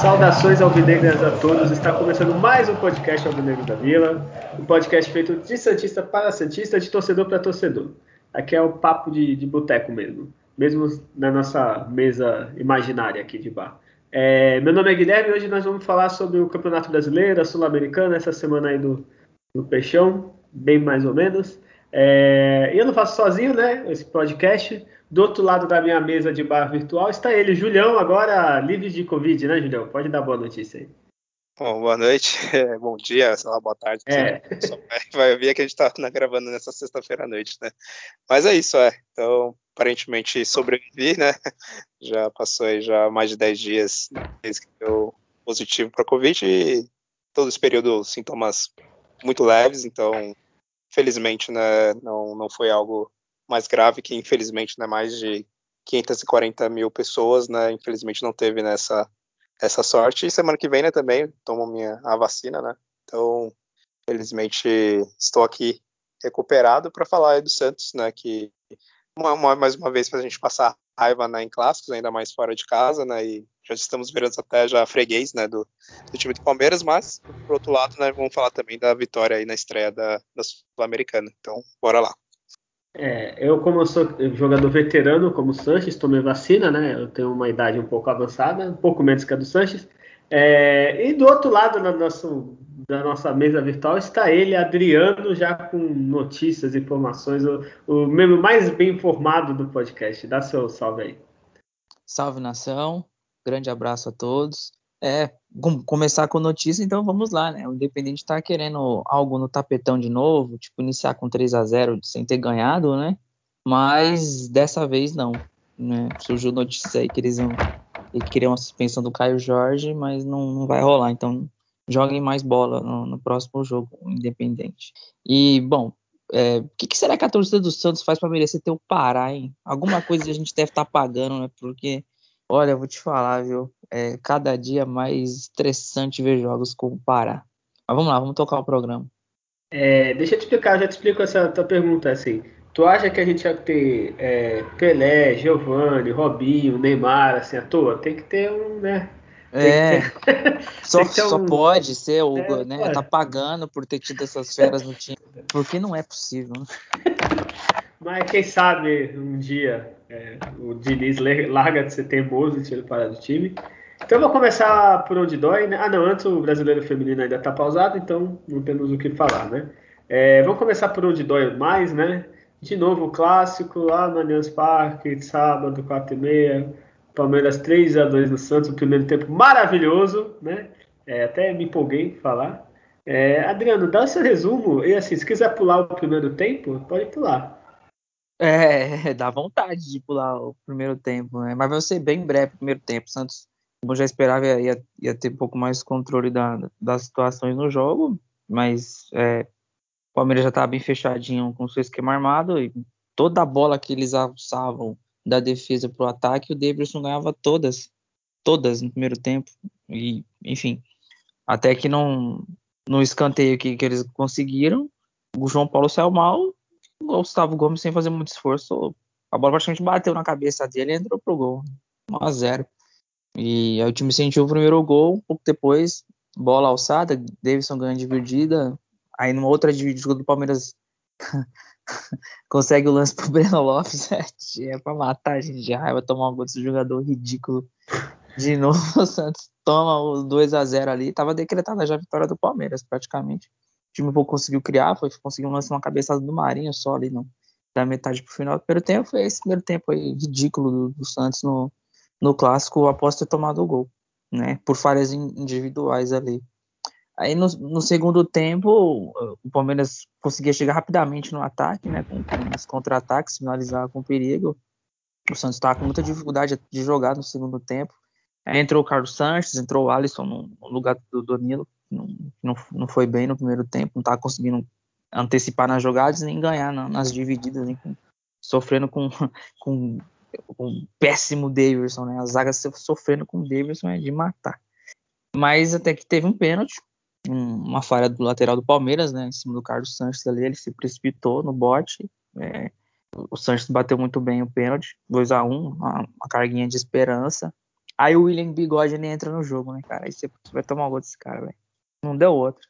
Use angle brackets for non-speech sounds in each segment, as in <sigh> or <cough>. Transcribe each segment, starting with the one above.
Saudações alvinegras a todos. Está começando mais um podcast Alvinegro da Vila, um podcast feito de santista para santista, de torcedor para torcedor. Aqui é o papo de, de boteco mesmo, mesmo na nossa mesa imaginária aqui de bar. É, meu nome é Guilherme e hoje nós vamos falar sobre o Campeonato Brasileiro, a Sul-Americana, essa semana aí do, do Peixão, bem mais ou menos. É, eu não faço sozinho, né, esse podcast. Do outro lado da minha mesa de bar virtual está ele, Julião, agora livre de Covid, né, Julião? Pode dar boa notícia aí. Bom, boa noite, <laughs> bom dia, sei lá, boa tarde. É. <laughs> Vai ver que a gente está gravando nessa sexta-feira à noite, né? Mas é isso, é. Então, aparentemente sobrevivi, né? <laughs> Já passou aí já mais de 10 dias desde que eu positivo para Covid e todo esse período sintomas muito leves, então, felizmente, né, não, não foi algo mais grave, que infelizmente né, mais de 540 mil pessoas, né, infelizmente não teve nessa essa sorte. E semana que vem, né, também tomo minha a vacina, né? Então, felizmente estou aqui recuperado para falar do Santos, né, que uma, uma, mais uma vez para a gente passar raiva né, em clássicos, ainda mais fora de casa, né, e já estamos virando até já freguês, né, do, do time do Palmeiras, mas por outro lado, né, vamos falar também da vitória aí na estreia da, da Sul-Americana. Então, bora lá. É, eu, como eu sou jogador veterano, como o Sanches, tomei vacina, né? Eu tenho uma idade um pouco avançada, um pouco menos que a do Sanches. É, e do outro lado da nossa, da nossa mesa virtual está ele, Adriano, já com notícias, informações, o, o membro mais bem informado do podcast. Dá seu salve aí. Salve nação, grande abraço a todos. É, começar com notícia, então vamos lá, né? O Independente tá querendo algo no tapetão de novo, tipo, iniciar com 3 a 0 sem ter ganhado, né? Mas dessa vez não. Né? Surgiu notícia aí que eles iam que queriam a suspensão do Caio Jorge, mas não, não vai rolar. Então joguem mais bola no, no próximo jogo, Independente. E, bom, é, o que, que, será que a torcida do Santos faz para merecer ter o Pará, hein? Alguma coisa a gente deve estar tá pagando, né? Porque Olha, eu vou te falar, viu? É cada dia mais estressante ver jogos com o Pará. Mas vamos lá, vamos tocar o programa. É, deixa eu te explicar, já te explico essa tua pergunta assim. Tu acha que a gente ia ter é, Pelé, Giovanni, Robinho, Neymar, assim, à toa? Tem que ter um, né? É, <laughs> só, só um... pode ser o, é, né? Pode. Tá pagando por ter tido essas feras no time. Porque não é possível. Né? <laughs> Mas quem sabe um dia é, o Diniz larga de ser teimoso e tira para do time. Então vou começar por onde dói, né? Ah, não, antes o brasileiro feminino ainda está pausado, então não temos o que falar, né? É, vamos começar por onde dói mais, né? De novo o clássico lá no Allianz Parque, sábado, 4 e meia. Palmeiras 3 a 2 no Santos, o primeiro tempo maravilhoso, né? É, até me empolguei em falar. É, Adriano, dá o seu resumo e assim, se quiser pular o primeiro tempo, pode pular. É, <laughs> dá vontade de pular o primeiro tempo, né? Mas vai ser bem breve o primeiro tempo. Santos, como já esperava, ia, ia ter um pouco mais controle da, das situações no jogo, mas é, o Palmeiras já estava bem fechadinho com o seu esquema armado e toda a bola que eles alçavam da defesa para o ataque, o Davidson ganhava todas, todas no primeiro tempo. E, enfim, até que não no escanteio que, que eles conseguiram, o João Paulo saiu mal o Gustavo Gomes, sem fazer muito esforço, a bola praticamente bateu na cabeça dele e entrou pro gol. 1x0. E aí o time sentiu o primeiro gol, um pouco depois, bola alçada, Davidson ganha dividida. Aí numa outra dividida do Palmeiras <laughs> consegue o lance pro Breno Lopes. <laughs> É, é pra matar a gente de raiva, tomar um gol desse jogador ridículo. De novo, <laughs> o Santos toma o 2 a 0 ali. Tava decretada já a vitória do Palmeiras, praticamente time pouco conseguiu criar, foi conseguiu lançar uma cabeçada do Marinho só ali no, da metade pro final do primeiro tempo. Foi esse primeiro tempo aí ridículo do, do Santos no, no clássico após ter tomado o gol, né? Por falhas individuais ali. Aí no, no, segundo tempo, o Palmeiras conseguia chegar rapidamente no ataque, né? Com, com os contra-ataques, finalizar com perigo. O Santos estava com muita dificuldade de jogar no segundo tempo. Aí entrou o Carlos Sanches, entrou o Alisson no lugar do Danilo, não, não, foi bem no primeiro tempo, não estava conseguindo antecipar nas jogadas nem ganhar nas divididas, nem com, sofrendo com, <laughs> com um péssimo Davidson, né? A zaga sofrendo com o Davidson é de matar. Mas até que teve um pênalti, uma falha do lateral do Palmeiras, né? Em cima do Carlos Sanches ali, ele se precipitou no bote. É, o Sanches bateu muito bem o pênalti, 2 a 1 uma, uma carguinha de esperança. Aí o William Bigode ele entra no jogo, né, cara? Aí você vai tomar um gol desse cara, velho. Não deu outro.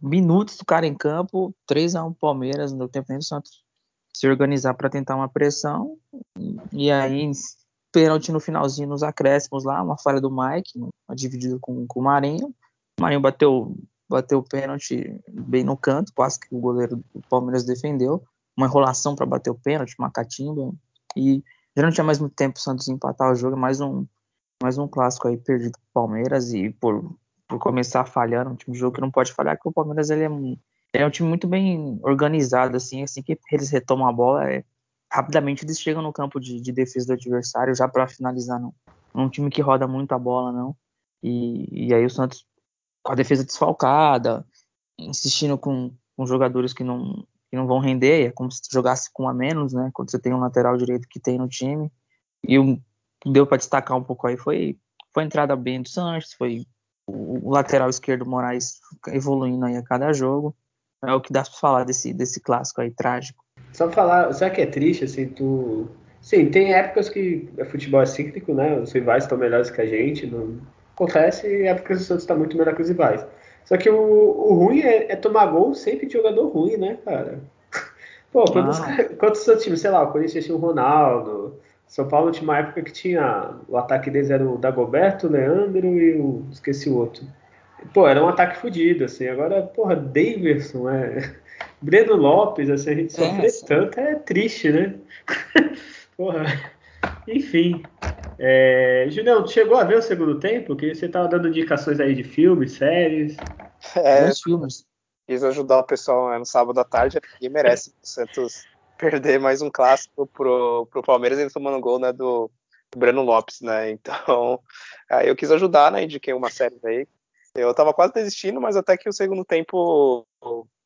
Minutos do cara em campo, 3 a 1 Palmeiras, não deu tempo nem do Santos se organizar para tentar uma pressão. E aí, pênalti no finalzinho, nos acréscimos lá, uma falha do Mike, uma dividida com, com o Marinho. O Marinho bateu, bateu o pênalti bem no canto, quase que o goleiro do Palmeiras defendeu. Uma enrolação para bater o pênalti, uma catimba. E já não tinha mais muito tempo o Santos empatar o jogo, mais um, mais um clássico aí perdido pro Palmeiras e por, por começar falhando, um time jogo que não pode falhar, que o Palmeiras ele é um, ele é um time muito bem organizado, assim, assim que eles retomam a bola, é, rapidamente eles chegam no campo de, de defesa do adversário já para finalizar, não. É um time que roda muito a bola, não. E, e aí o Santos, com a defesa desfalcada, insistindo com, com jogadores que não, que não vão render, é como se jogasse com a menos, né? Quando você tem um lateral direito que tem no time. E o que deu para destacar um pouco aí foi, foi a entrada bem do Santos, foi o, lateral esquerdo Moraes evoluindo aí a cada jogo. É o que dá para falar desse, desse clássico aí trágico. Só pra falar, será que é triste, assim, tu. Sim, tem épocas que o futebol é cíclico, né? Os rivais estão melhores que a gente. Não... Acontece e épocas que o Santos está muito melhor que os rivais. Só que o, o ruim é, é, tomar gol sempre de jogador ruim, né, cara? <laughs> Pô, quantos, ah. <laughs> quantos outros times, sei lá, o Corinthians tinha o Ronaldo, São Paulo tinha uma época que tinha. O ataque deles era o Dagoberto, o Leandro e o. esqueci o outro. Pô, era um ataque fodido, assim. Agora, porra, Davidson, é. <laughs> Breno Lopes, assim, a gente sofrer é, tanto é triste, né? <laughs> porra. Enfim. É... Julião, tu chegou a ver o segundo tempo? Que você tava dando indicações aí de filmes, séries. É, filmes. Quis ajudar o pessoal né, no sábado à tarde, ninguém merece o Santos perder mais um clássico pro, pro Palmeiras ele tomando gol né, do, do Breno Lopes, né? <laughs> Então, aí eu quis ajudar, né? Indiquei uma série aí eu tava quase desistindo, mas até que o segundo tempo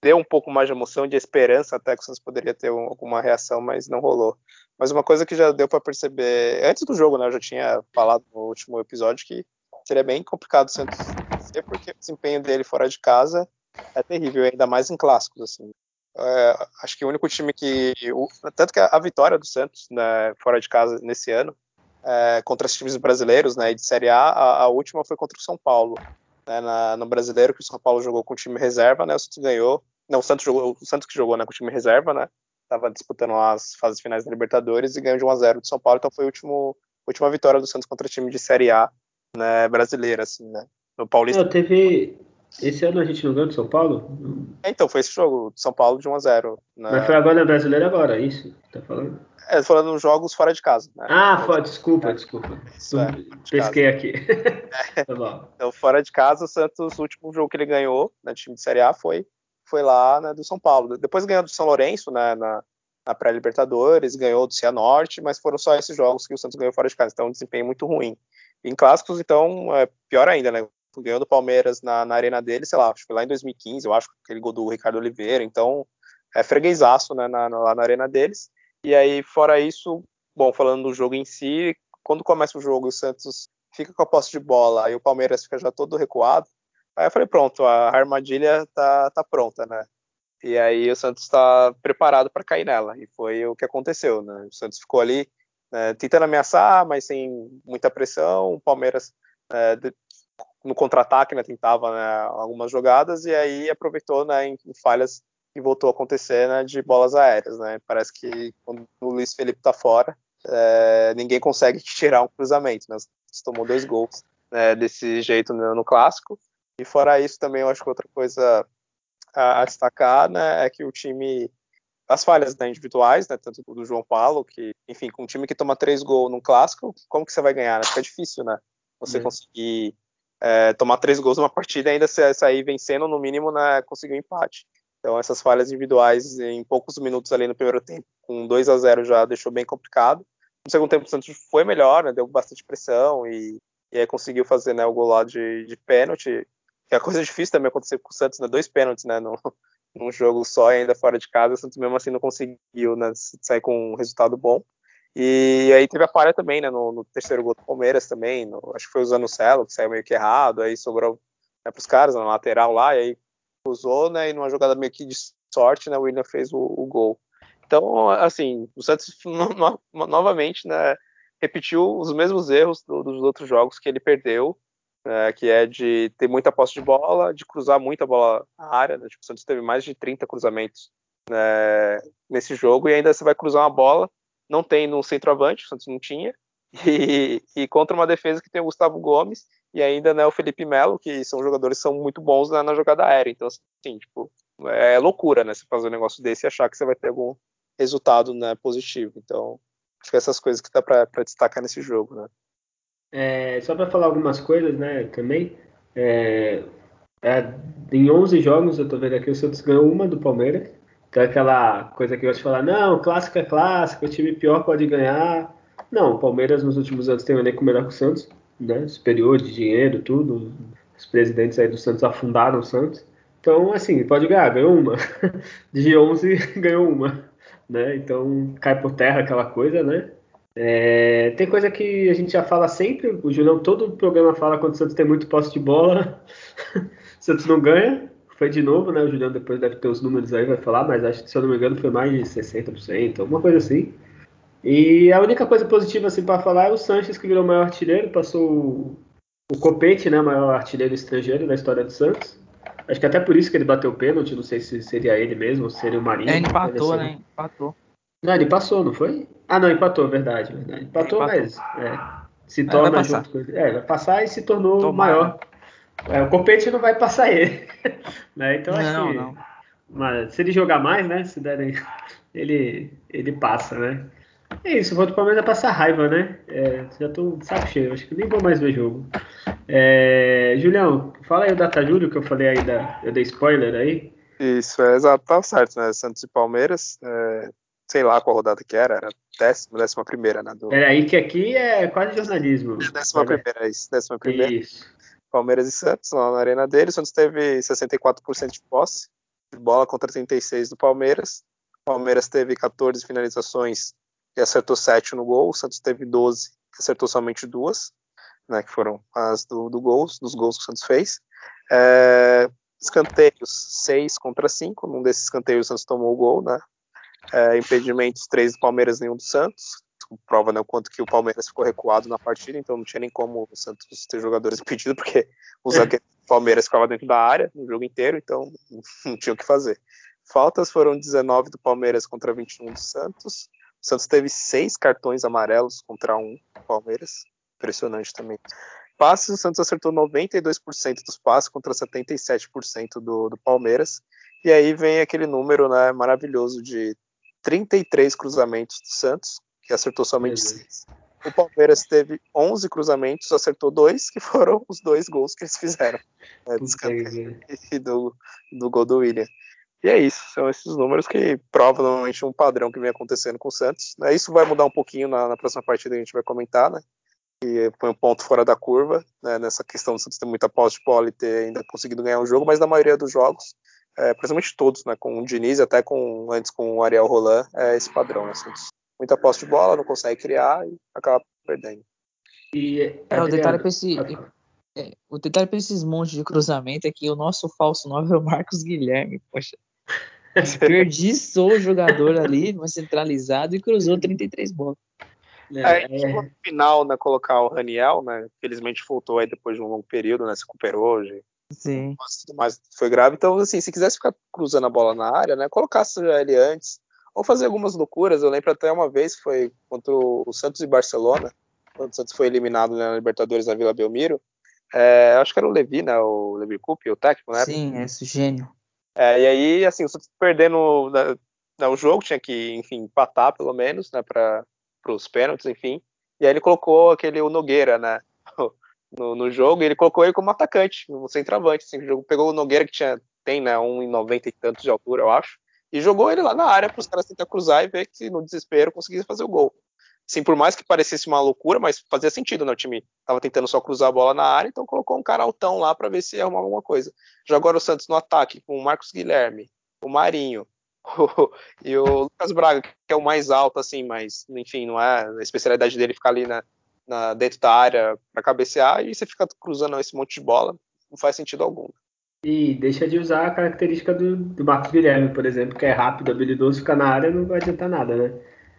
deu um pouco mais de emoção, de esperança, até que o Santos poderia ter um, alguma reação, mas não rolou. Mas uma coisa que já deu para perceber, antes do jogo, né, eu já tinha falado no último episódio que seria bem complicado o Santos vencer, porque o desempenho dele fora de casa é terrível, ainda mais em clássicos, assim. É, acho que o único time que. O, tanto que a, a, vitória do Santos né, fora de casa nesse ano, é, contra os times brasileiros né, de Série A, a, a última foi contra o São Paulo né, na, no brasileiro, que o São Paulo jogou com o time reserva, né? O Santos ganhou. Não, o Santos, jogou, o Santos que jogou né, com o time reserva, né? Tava disputando as fases finais da Libertadores e ganhou de 1 a 0 do São Paulo, então foi a última vitória do Santos contra o time de Série A né, brasileira, assim, né? No Paulista. Não, teve. Esse ano a gente não ganhou do São Paulo? É, então, foi esse jogo, São Paulo de 1 a 0 né? Mas foi agora na brasileira agora, isso? Tá falando? É, falando jogos fora de casa. Né? Ah, fora, desculpa, é. desculpa. Isso, é, Pesquei aqui. <laughs> É. tá então, fora de casa, o Santos, o último jogo que ele ganhou, né, time de Série A, foi, foi lá né, do São Paulo. Depois ganhou do São Lourenço, né, na, na pré-Libertadores, ganhou do Cianorte, mas foram só esses jogos que o Santos ganhou fora de casa. Então, um desempenho muito ruim. Em clássicos, então, é pior ainda, né? Ganhou do Palmeiras na, na arena dele, sei lá, acho que foi lá em 2015, eu acho, aquele gol do Ricardo Oliveira. Então, é freguesaço né, na, lá na arena deles. E aí, fora isso, bom, falando do jogo em si, quando começa o jogo, o Santos fica com a posse de bola e o Palmeiras fica já todo recuado. Aí eu falei, pronto, a armadilha tá, tá pronta, né? E aí o Santos está preparado para cair nela. E foi o que aconteceu, né? O Santos ficou ali né, tentando ameaçar, mas sem muita pressão. O Palmeiras é, no contra-ataque né, tentava né, algumas jogadas e aí aproveitou né, em, em falhas que voltou a acontecer né, de bolas aéreas. Né? Parece que quando o Luiz Felipe está fora, é, ninguém consegue <laughs> tirar um cruzamento. Né? tomou dois gols né, desse jeito no, no, clássico. E fora isso, também eu acho que outra coisa a, a destacar né, é que o time. As falhas né, individuais, né, tanto do João Paulo, que, enfim, com um time que toma três gols num clássico, como que você vai ganhar? Né? Fica difícil, né? Você é. conseguir é, tomar três gols numa partida e ainda sair vencendo, no mínimo, né, conseguir um empate. Então, essas falhas individuais em poucos minutos ali no primeiro tempo, com 2 a 0 já deixou bem complicado. No segundo tempo, o Santos foi melhor, né, deu bastante pressão e, e aí conseguiu fazer né, o gol lá de, de pênalti. Que é coisa difícil também acontecer com o Santos, né, dois pênaltis né, no, num jogo só, ainda fora de casa. O Santos mesmo assim não conseguiu né, sair com um resultado bom. E aí teve a falha também, né, no, no terceiro gol do Palmeiras também, no, acho que foi usando o Celo, que saiu meio que errado, aí sobrou né, para os caras na lateral lá, e aí usou, né, e numa jogada meio que de sorte, né, o William fez o, o gol. Então, assim, o Santos <laughs> no, no, novamente, né, repetiu os mesmos erros do, dos outros jogos que ele perdeu, né, que é de ter muita posse de bola, de cruzar muita bola na área, né, tipo, o Santos teve mais de 30 cruzamentos né, nesse jogo, e ainda você vai cruzar uma bola não tem no centroavante, o Santos não tinha, e, e, contra uma defesa que tem o Gustavo Gomes e ainda né, o Felipe Melo, que são jogadores que são muito bons né, na jogada aérea. Então, assim, tipo, é loucura, né? Você fazer um negócio desse e achar que você vai ter algum resultado né, positivo. Então, acho que essas coisas que dá para destacar nesse jogo, né? É, só para falar algumas coisas, né, também. É, é, em 11 jogos, eu tô vendo aqui, o Santos ganhou uma do Palmeiras. Então aquela coisa que eu gosto de falar, não, clássico é clássico, o time pior pode ganhar. Não, o Palmeiras nos últimos anos tem um elenco melhor que o Santos, né? Superior de dinheiro, tudo. Os presidentes aí do Santos afundaram o Santos. Então, assim, pode ganhar, ganhou uma. <laughs> De 11, <laughs> ganhou uma. Né? Então, cai por terra aquela coisa, né? É, tem coisa que a gente já fala sempre, o Julião todo o programa fala quando o Santos tem muito posse de bola, <laughs> o Santos não ganha, foi de novo, né? O Juliano depois deve ter os números aí, vai falar, mas acho que se eu não me engano foi mais de 60%, alguma coisa assim. E a única coisa positiva assim para falar é o Sanches que virou o maior artilheiro, passou o, o Copete, né, maior artilheiro estrangeiro da história do Santos. Acho que até por isso que ele bateu o pênalti, não sei se seria ele mesmo, ou se seria o Marinho. É, ele empatou, assim. né? Empatou. Não, ele passou, não foi? Ah, não, empatou, verdade, verdade. Empatou, empatou. mas é, se torna junto com ele. É, vai passar e se tornou Tomara. maior. É, o Copete não vai passar ele. <laughs> né? Então acho não, que. Não. Mas se ele jogar mais, né? Se derem, ele, ele passa, né? É isso, vou pelo menos é passar raiva, né? É, já tô de saco cheio, acho que nem vou mais ver jogo. É, Julião, fala aí o Data Júlio que eu falei aí, da, eu dei spoiler aí. Isso, é exato, tá certo, né? Santos e Palmeiras, é, sei lá qual rodada que era, era décima, décima primeira, né? Do... É aí que aqui é quase jornalismo. É décima primeira, é isso, décima primeira. Isso. Palmeiras e Santos, lá na arena dele. O Santos teve 64% de posse de bola contra 36% do Palmeiras. O Palmeiras teve 14 finalizações e acertou 7 no gol. O Santos teve 12 e acertou somente duas, né, que foram as do, do gols, dos gols que o Santos fez. É, escanteios 6 contra 5. Num desses escanteios o Santos tomou o gol, né? É, impedimentos 3 do Palmeiras, nenhum do Santos prova né, o quanto que o Palmeiras ficou recuado na partida, então não tinha nem como o Santos ter jogadores <laughs> impedidos, porque o zagueiro do Palmeiras ficava dentro da área no jogo inteiro, então não tinha o que fazer. Faltas foram 19 do Palmeiras contra 21 do Santos. O Santos teve seis cartões amarelos contra um do Palmeiras. Impressionante também. Passes, o Santos acertou 92% dos passes contra 77% do, do Palmeiras. E aí vem aquele número né, maravilhoso de 33 cruzamentos do Santos que acertou somente seis. O Palmeiras teve 11 cruzamentos, acertou dois, que foram os dois gols que eles fizeram. Né, e do, do gol do William. E é isso, são esses números que provam normalmente um padrão que vem acontecendo com o Santos. Né, isso vai mudar um pouquinho na, na próxima partida, a gente vai comentar, né? Que foi um ponto fora da curva, né, nessa questão do Santos ter muita posse de bola e ter ainda conseguido ganhar o jogo, mas na maioria dos jogos, é, principalmente todos, né, com o Diniz, até com antes com o Ariel Roland, é esse padrão, né, Santos muita posse de bola, não consegue criar e acaba perdendo. E, é, o detalhe para esse, é, o detalhe para esses montes de cruzamento é que o nosso falso 9 é o Marcos Guilherme, poxa. <laughs> Desperdiçou o jogador ali, mas centralizado e cruzou 33 bolas. É, é. no final, né, colocar o Raniel, né, felizmente voltou aí depois de um longo período, né, se recuperou hoje. Sim. Mas tudo mais foi grave. Então, assim, se quisesse ficar cruzando a bola na área, né, colocasse ele antes, ou fazer algumas loucuras. Eu lembro até uma vez, foi contra o Santos e Barcelona, quando o Santos foi eliminado na Libertadores na Vila Belmiro. É, acho que era o Levi, né? O Levi Coupe, o técnico, né? Sim, esse gênio. É, e aí, assim, o Santos perdendo né, né, o jogo, tinha que, enfim, empatar pelo menos, né? Para os pênaltis, enfim. E aí ele colocou aquele o Nogueira, né? <laughs> No, no jogo, e ele colocou ele como atacante, como centroavante. Assim, o jogo pegou o Nogueira, que tinha, tem, né? 1,90 e tantos de altura, eu acho e jogou ele lá na área para os caras tentar cruzar e ver que no desespero conseguia fazer o gol. Sim, por mais que parecesse uma loucura, mas fazia sentido, né? O time estava tentando só cruzar a bola na área, então colocou um cara altão lá para ver se ia arrumar alguma coisa. Já agora o Santos no ataque, com o Marcos Guilherme, o Marinho, <laughs> e o Lucas Braga, que é o mais alto, assim, mas, enfim, não é a especialidade dele ficar ali na, na dentro da área para cabecear e você fica cruzando esse monte de bola, não faz sentido algum. E deixa de usar a característica do, do Marcos Guilherme, por exemplo, que é rápido, habilidoso, ficar na área não vai adiantar nada, né?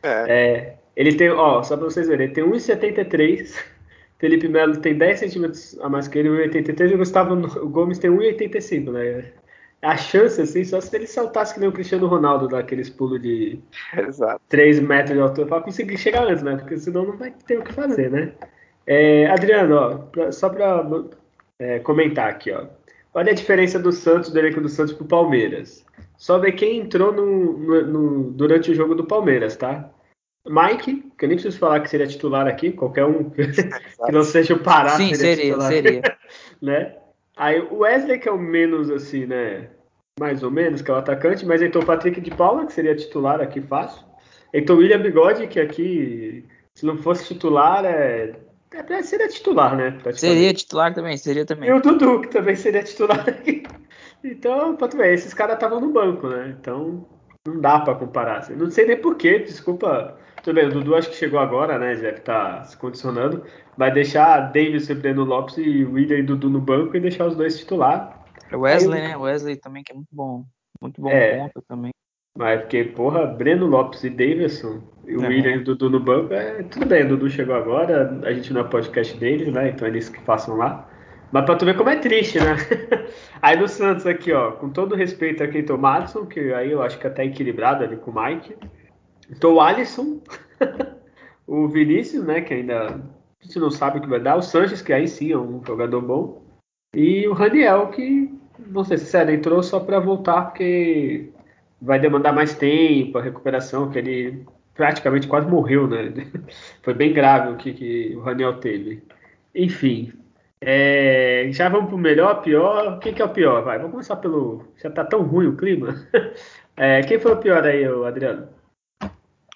É. é ele tem, ó, só para vocês verem, ele tem 1,73. <laughs> Felipe Melo tem 10 centímetros a mais que ele, 1,83. E o Gustavo Gomes tem 1,85, né? A chance, assim, só se ele saltasse que nem o Cristiano Ronaldo, daqueles pulos de <laughs> Exato. 3 metros de altura, para conseguir chegar antes, né? Porque senão não vai ter o que fazer, né? É, Adriano, ó, pra, só para é, comentar aqui, ó. Olha a diferença do Santos, do elenco do Santos pro Palmeiras. Só ver quem entrou no, no, no, durante o jogo do Palmeiras, tá? Mike, que eu nem preciso falar que seria titular aqui, qualquer um <laughs> que não seja o Pará Sim, seria, seria. seria. <laughs> né? Aí o Wesley, que é o menos assim, né? Mais ou menos, que é o atacante, mas então o Patrick de Paula, que seria titular aqui fácil. Então o William Bigode, que aqui, se não fosse titular, é, é, seria titular, né? Seria titular também, seria também. E o Dudu, que também seria titular. <laughs> então, pra tu ver, esses caras estavam no banco, né? Então, não dá para comparar. Assim. Não sei nem porquê, desculpa. Tudo bem, o Dudu acho que chegou agora, né? Já que tá se condicionando. Vai deixar Davis e Breno Lopes e William e Dudu no banco e deixar os dois titular. Wesley, Aí, né? Wesley também, que é muito bom. Muito bom é, ponto também. Mas porque, porra, Breno Lopes e Davidson, e o é. William e o Dudu no banco, é, tudo bem, o Dudu chegou agora, a gente não é podcast deles, né? Então eles que façam lá. Mas pra tu ver como é triste, né? <laughs> aí no Santos aqui, ó, com todo respeito a quem o Madison, que aí eu acho que até equilibrado ali com o Mike. Tô o Alisson, <laughs> o Vinícius, né? Que ainda a gente não sabe o que vai dar. O Sanches, que aí sim é um jogador bom. E o Raniel, que, não sei se sério, entrou só para voltar, porque vai demandar mais tempo, a recuperação, que ele praticamente quase morreu, né? <laughs> Foi bem grave o que, que o Raniel teve. Enfim, é, já vamos pro melhor, pior. O que, que é o pior? Vai, vamos começar pelo. Já tá tão ruim o clima. <laughs> É, quem foi o pior aí, Adriano?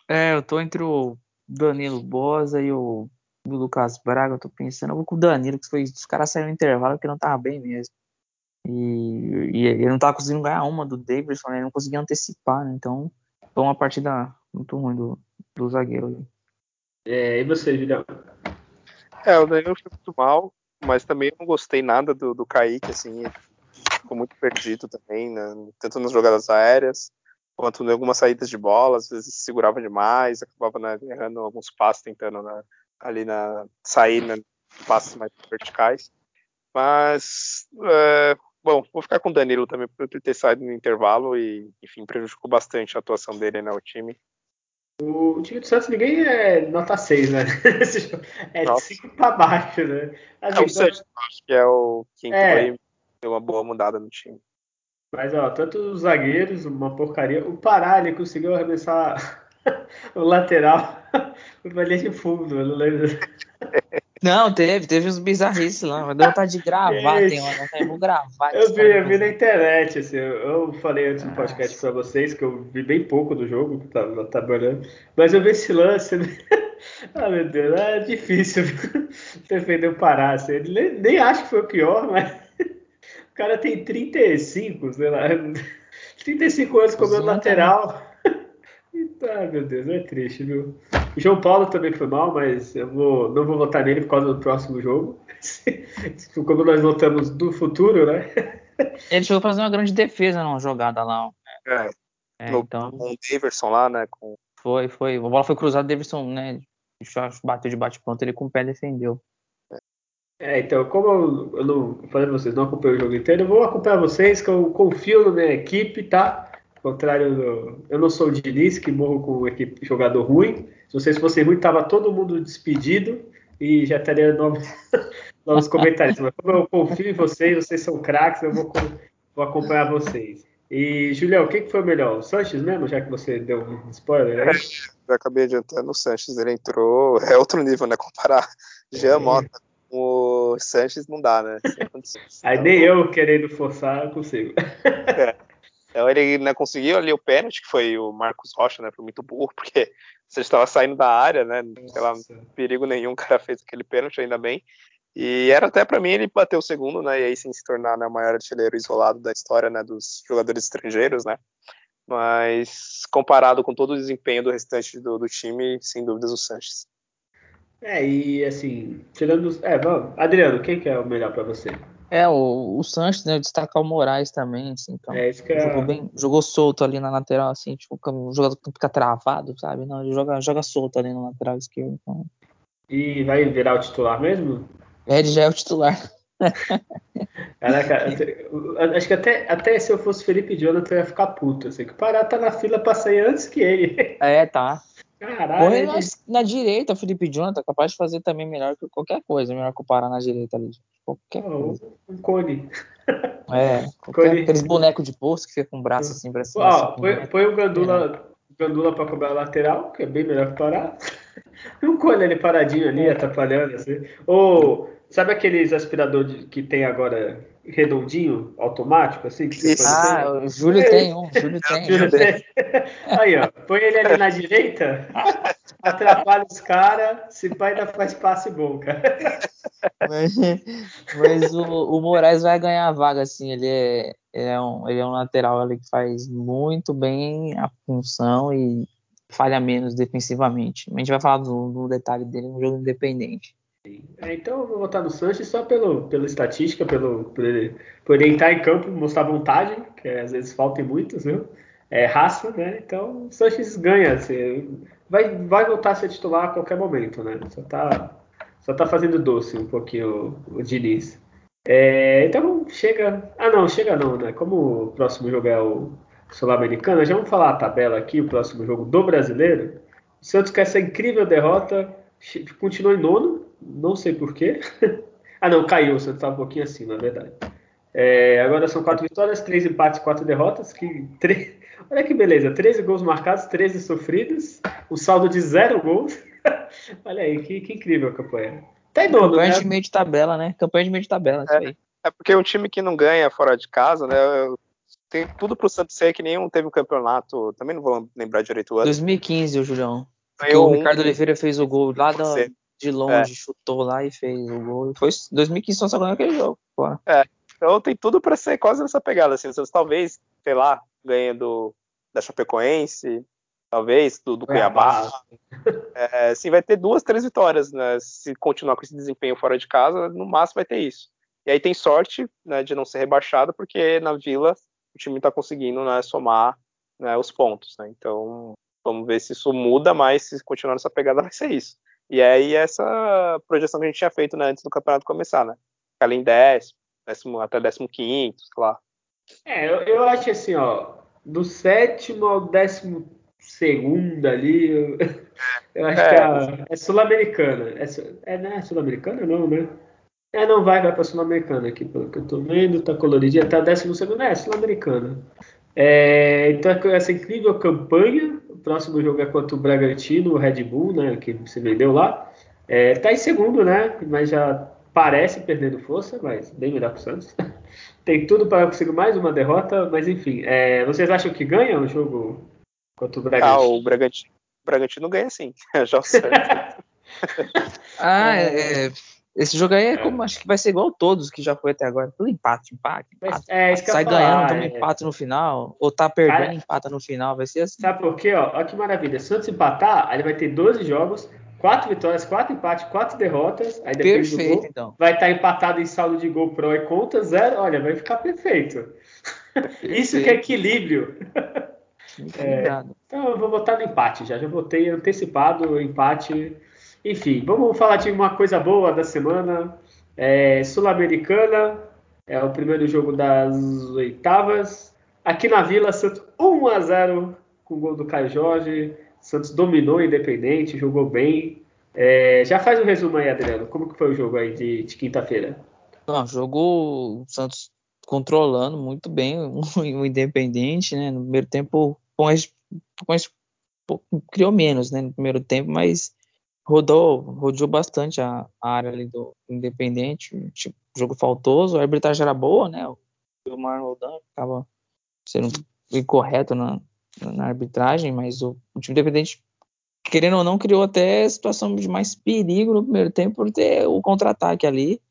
É, eu tô entre o Danilo Bosa e o, o Lucas Braga. Eu tô pensando, eu vou com o Danilo, que foi. Os caras saíram no intervalo que não tava bem mesmo. E, e ele não tava conseguindo ganhar uma do Davidson, né? Ele não conseguia antecipar, né? Então, foi uma partida muito ruim do, do zagueiro. É, e você, Julião? É, o Danilo foi muito mal, mas também não gostei nada do, do Kaique, assim, ficou muito perdido também, né? tanto nas jogadas aéreas, quanto em algumas saídas de bola, às vezes segurava demais, acabava né, errando alguns passos, tentando né, ali na sair né, passos mais verticais. Mas é, Bom, vou ficar com o Danilo também por ter saído no intervalo e, enfim, prejudicou bastante a atuação dele né, time. O time do Santos ninguém é nota 6, né? <laughs> é de 5 para baixo, né? É o Santos, acho que é o quinto é. aí, deu uma boa mudada no time. Mas, ó, tanto os zagueiros, uma porcaria. O Pará, ele conseguiu arremessar <laughs> o lateral <laughs> linha de fundo, eu não lembro. Não, teve, teve uns bizarrices lá, mas deu vontade de gravar, tem hora, eu vou gravar. Eu vi, eu vi na internet, assim, eu, falei antes no podcast pra vocês que eu vi bem pouco do jogo, que tava trabalhando, mas eu vi esse lance, né? <laughs> ah, meu Deus, é difícil defender o Pará, assim, nem, nem acho que foi o pior, mas <laughs> o cara tem 35, sei lá, <laughs> 35 anos comendo lateral. Ah, meu Deus, é triste, viu? O João Paulo também foi mal, mas eu vou, não vou votar nele por causa do próximo jogo. <laughs> Como nós votamos do futuro, né? <laughs> Ele chegou a fazer uma grande defesa numa jogada lá. É, é no, então... com o Daverson lá, né? Com... Foi, foi. A bola foi cruzada, o Daverson, né? Bateu de bate-pronto, ele com o pé defendeu. É, então, como eu, eu não falei pra vocês, não acompanho o jogo inteiro, eu vou acompanhar vocês, que eu confio na minha equipe, tá? Contrário, do, eu não sou o Diniz, que morro com equipe, jogador ruim. Se vocês fossem ruins, tava todo mundo despedido e já estaria novos, <laughs> novos comentários. Mas como eu confio em vocês, vocês são craques, eu vou, vou acompanhar vocês. E, Julião, o que, foi melhor? O Sanches mesmo, já que você deu um spoiler aí? É, eu acabei adiantando o Sanches, ele entrou. É outro nível, né? Comparar Jean Mota com o Sanches não dá, né? Aí nem eu querendo forçar, consigo. É. Então ele né, conseguiu ali o pênalti, que foi o Marcos Rocha, né? Foi muito burro, <laughs> porque você estava saindo da área, né? Sei lá, perigo nenhum, o cara fez aquele pênalti, ainda bem. E era até para mim ele bater o segundo, né? E aí sim se tornar né, o maior artilheiro isolado da história, né? Dos jogadores estrangeiros, né? mas comparado com todo o desempenho do restante do, do time, sem dúvidas o Sanches. É, e assim, tirando. É, vamos. Adriano, quem que é o melhor para você? É, o, o Sanches, né? Destacar o Moraes também, assim, então. É, isso que é... jogou, bem, jogou solto ali na lateral, assim, tipo, o jogador que fica travado, sabe? Não, ele joga, joga solto ali na lateral esquerda. Então... E vai virar o titular mesmo? É, ele já é o titular. <laughs> Caraca, acho que até, até se eu fosse Felipe Jonathan eu ia ficar puto. Assim, que parar tá na fila pra sair antes que ele. É, tá. Caralho. Na, na direita, Felipe Jonathan, capaz de fazer também melhor que qualquer coisa, melhor que o Pará na direita ali. Qualquer oh, coisa. Um cone. É, qualquer, cone. aqueles bonecos de poço que fica com o braço assim pra cima. Ó, assim, põe, põe o Gandula, é. Gandula pra cobrar a lateral, que é bem melhor que parar. E um cone ali paradinho ali, atrapalhando, assim. Ou, sabe aqueles aspiradores que tem agora redondinho, automático, assim? Que você ah, o Júlio tem um, Júlio <laughs> tem. Júlio tem. Aí, ó, põe ele ali na direita, <laughs> atrapalha os caras, se pai ainda faz passe bom, cara. Mas, mas o, o, Moraes vai ganhar a vaga, assim, ele é, ele é, um, ele é um lateral ali que faz muito bem a função e falha menos defensivamente. A gente vai falar do, do detalhe dele no jogo independente. É, então eu vou votar no Sanches só pelo, pela estatística, pelo, por, ele, por ele entrar em campo, mostrar vontade, que às vezes falta em muitos, viu? É raça, né? Então o Sanches ganha. Assim, vai, vai voltar a ser titular a qualquer momento, né? Só tá, só tá fazendo doce um pouquinho o, o Diniz. É, então chega. Ah não, chega não, né? Como o próximo jogo é o Sul-Americano, já vamos falar a tabela aqui, o próximo jogo do brasileiro. O Santos com essa incrível derrota continua em nono, não sei porquê. <laughs> ah, não, caiu, você está um pouquinho acima, é verdade. É, agora são quatro vitórias, três empates, quatro derrotas. Que, tre... <laughs> Olha que beleza, 13 gols marcados, 13 sofridos, o um saldo de zero gols. <laughs> Olha aí, que, que incrível a campanha. Tá em campanha né? de meio de tabela, né? Campanha de meio de tabela, é, aí. É porque um time que não ganha fora de casa, né? Tem tudo pro Santos ser que nenhum teve um campeonato. Também não vou lembrar direito o ano. 2015, o Julião. o Ricardo um, Oliveira fez o gol lá da, de longe, é. chutou lá e fez o gol. Foi 2015 só ganhou aquele jogo. Pô. É, então tem tudo para ser quase nessa pegada. Assim, talvez, sei lá, ganhe do, da Chapecoense, talvez do, do Cuiabá. É, sim, vai ter duas, três vitórias, né? Se continuar com esse desempenho fora de casa, no máximo vai ter isso. E aí tem sorte né, de não ser rebaixado, porque na Vila o time está conseguindo né, somar né, os pontos. Né? Então vamos ver se isso muda, mas se continuar nessa pegada vai ser isso. E aí essa projeção que a gente tinha feito né, antes do campeonato começar, né? Ficar em décimo, décimo até décimo quinto, sei lá. É, eu, eu, acho assim, ó, do sétimo ao décimo segundo ali, eu, <laughs> eu acho é, que a, é sul-americana. É, é, não é sul-americana não, né? É, não vai, vai pra sul-americana aqui, pelo que eu tô vendo, tá coloridinho, até o décimo segundo, é, sul-americana. É, então, essa incrível campanha, próximo jogo é contra o Bragantino, o Red Bull, né, que você vendeu lá. É, tá em segundo, né, mas já parece perdendo força, mas bem melhor que o Santos. <laughs> Tem tudo para conseguir mais uma derrota, mas enfim. É, vocês acham que ganha o jogo contra o Bragantino? Ah, o Bragantino, o Bragantino ganha sim, <laughs> já o Santos. <laughs> ah, é, é esse jogo aí é, como acho que vai ser igual todos que já foi até agora. Tudo empate, empate, empate. É, Sai ganhando, toma é... empate no final. Ou tá perdendo, Cara, empata no final. Vai ser assim. Sabe por quê? Ó? Olha que maravilha. Se Santos empatar, ele vai ter 12 jogos, 4 vitórias, 4 empates, 4 derrotas. Aí depois perfeito, do gol, então. vai estar tá empatado em saldo de gol pro e conta, zero. Olha, vai ficar perfeito. perfeito. <laughs> Isso que é equilíbrio. <laughs> É, então eu vou botar no empate já. Já botei antecipado o empate. Enfim, vamos falar de uma coisa boa da semana. É, Sul-Americana, é o primeiro jogo das oitavas. Aqui na Vila, Santos 1 a 0 com o gol do Caio Jorge. Santos dominou Independente, jogou bem. É, já faz um resumo aí, Adriano. Como que foi o jogo aí de, de quinta-feira? Jogou o Santos controlando muito bem o, <laughs> o Independente, né? No primeiro tempo, com esse, criou menos, né? No primeiro tempo, mas rodou, rodeou bastante a, a, área ali do Independente, tipo, jogo faltoso, a arbitragem era boa, né? O Gilmar Roldan estava sendo incorreto na, na arbitragem, mas o, o, time Independente, querendo ou não, criou até situação de mais perigo no primeiro tempo por ter o contra-ataque ali,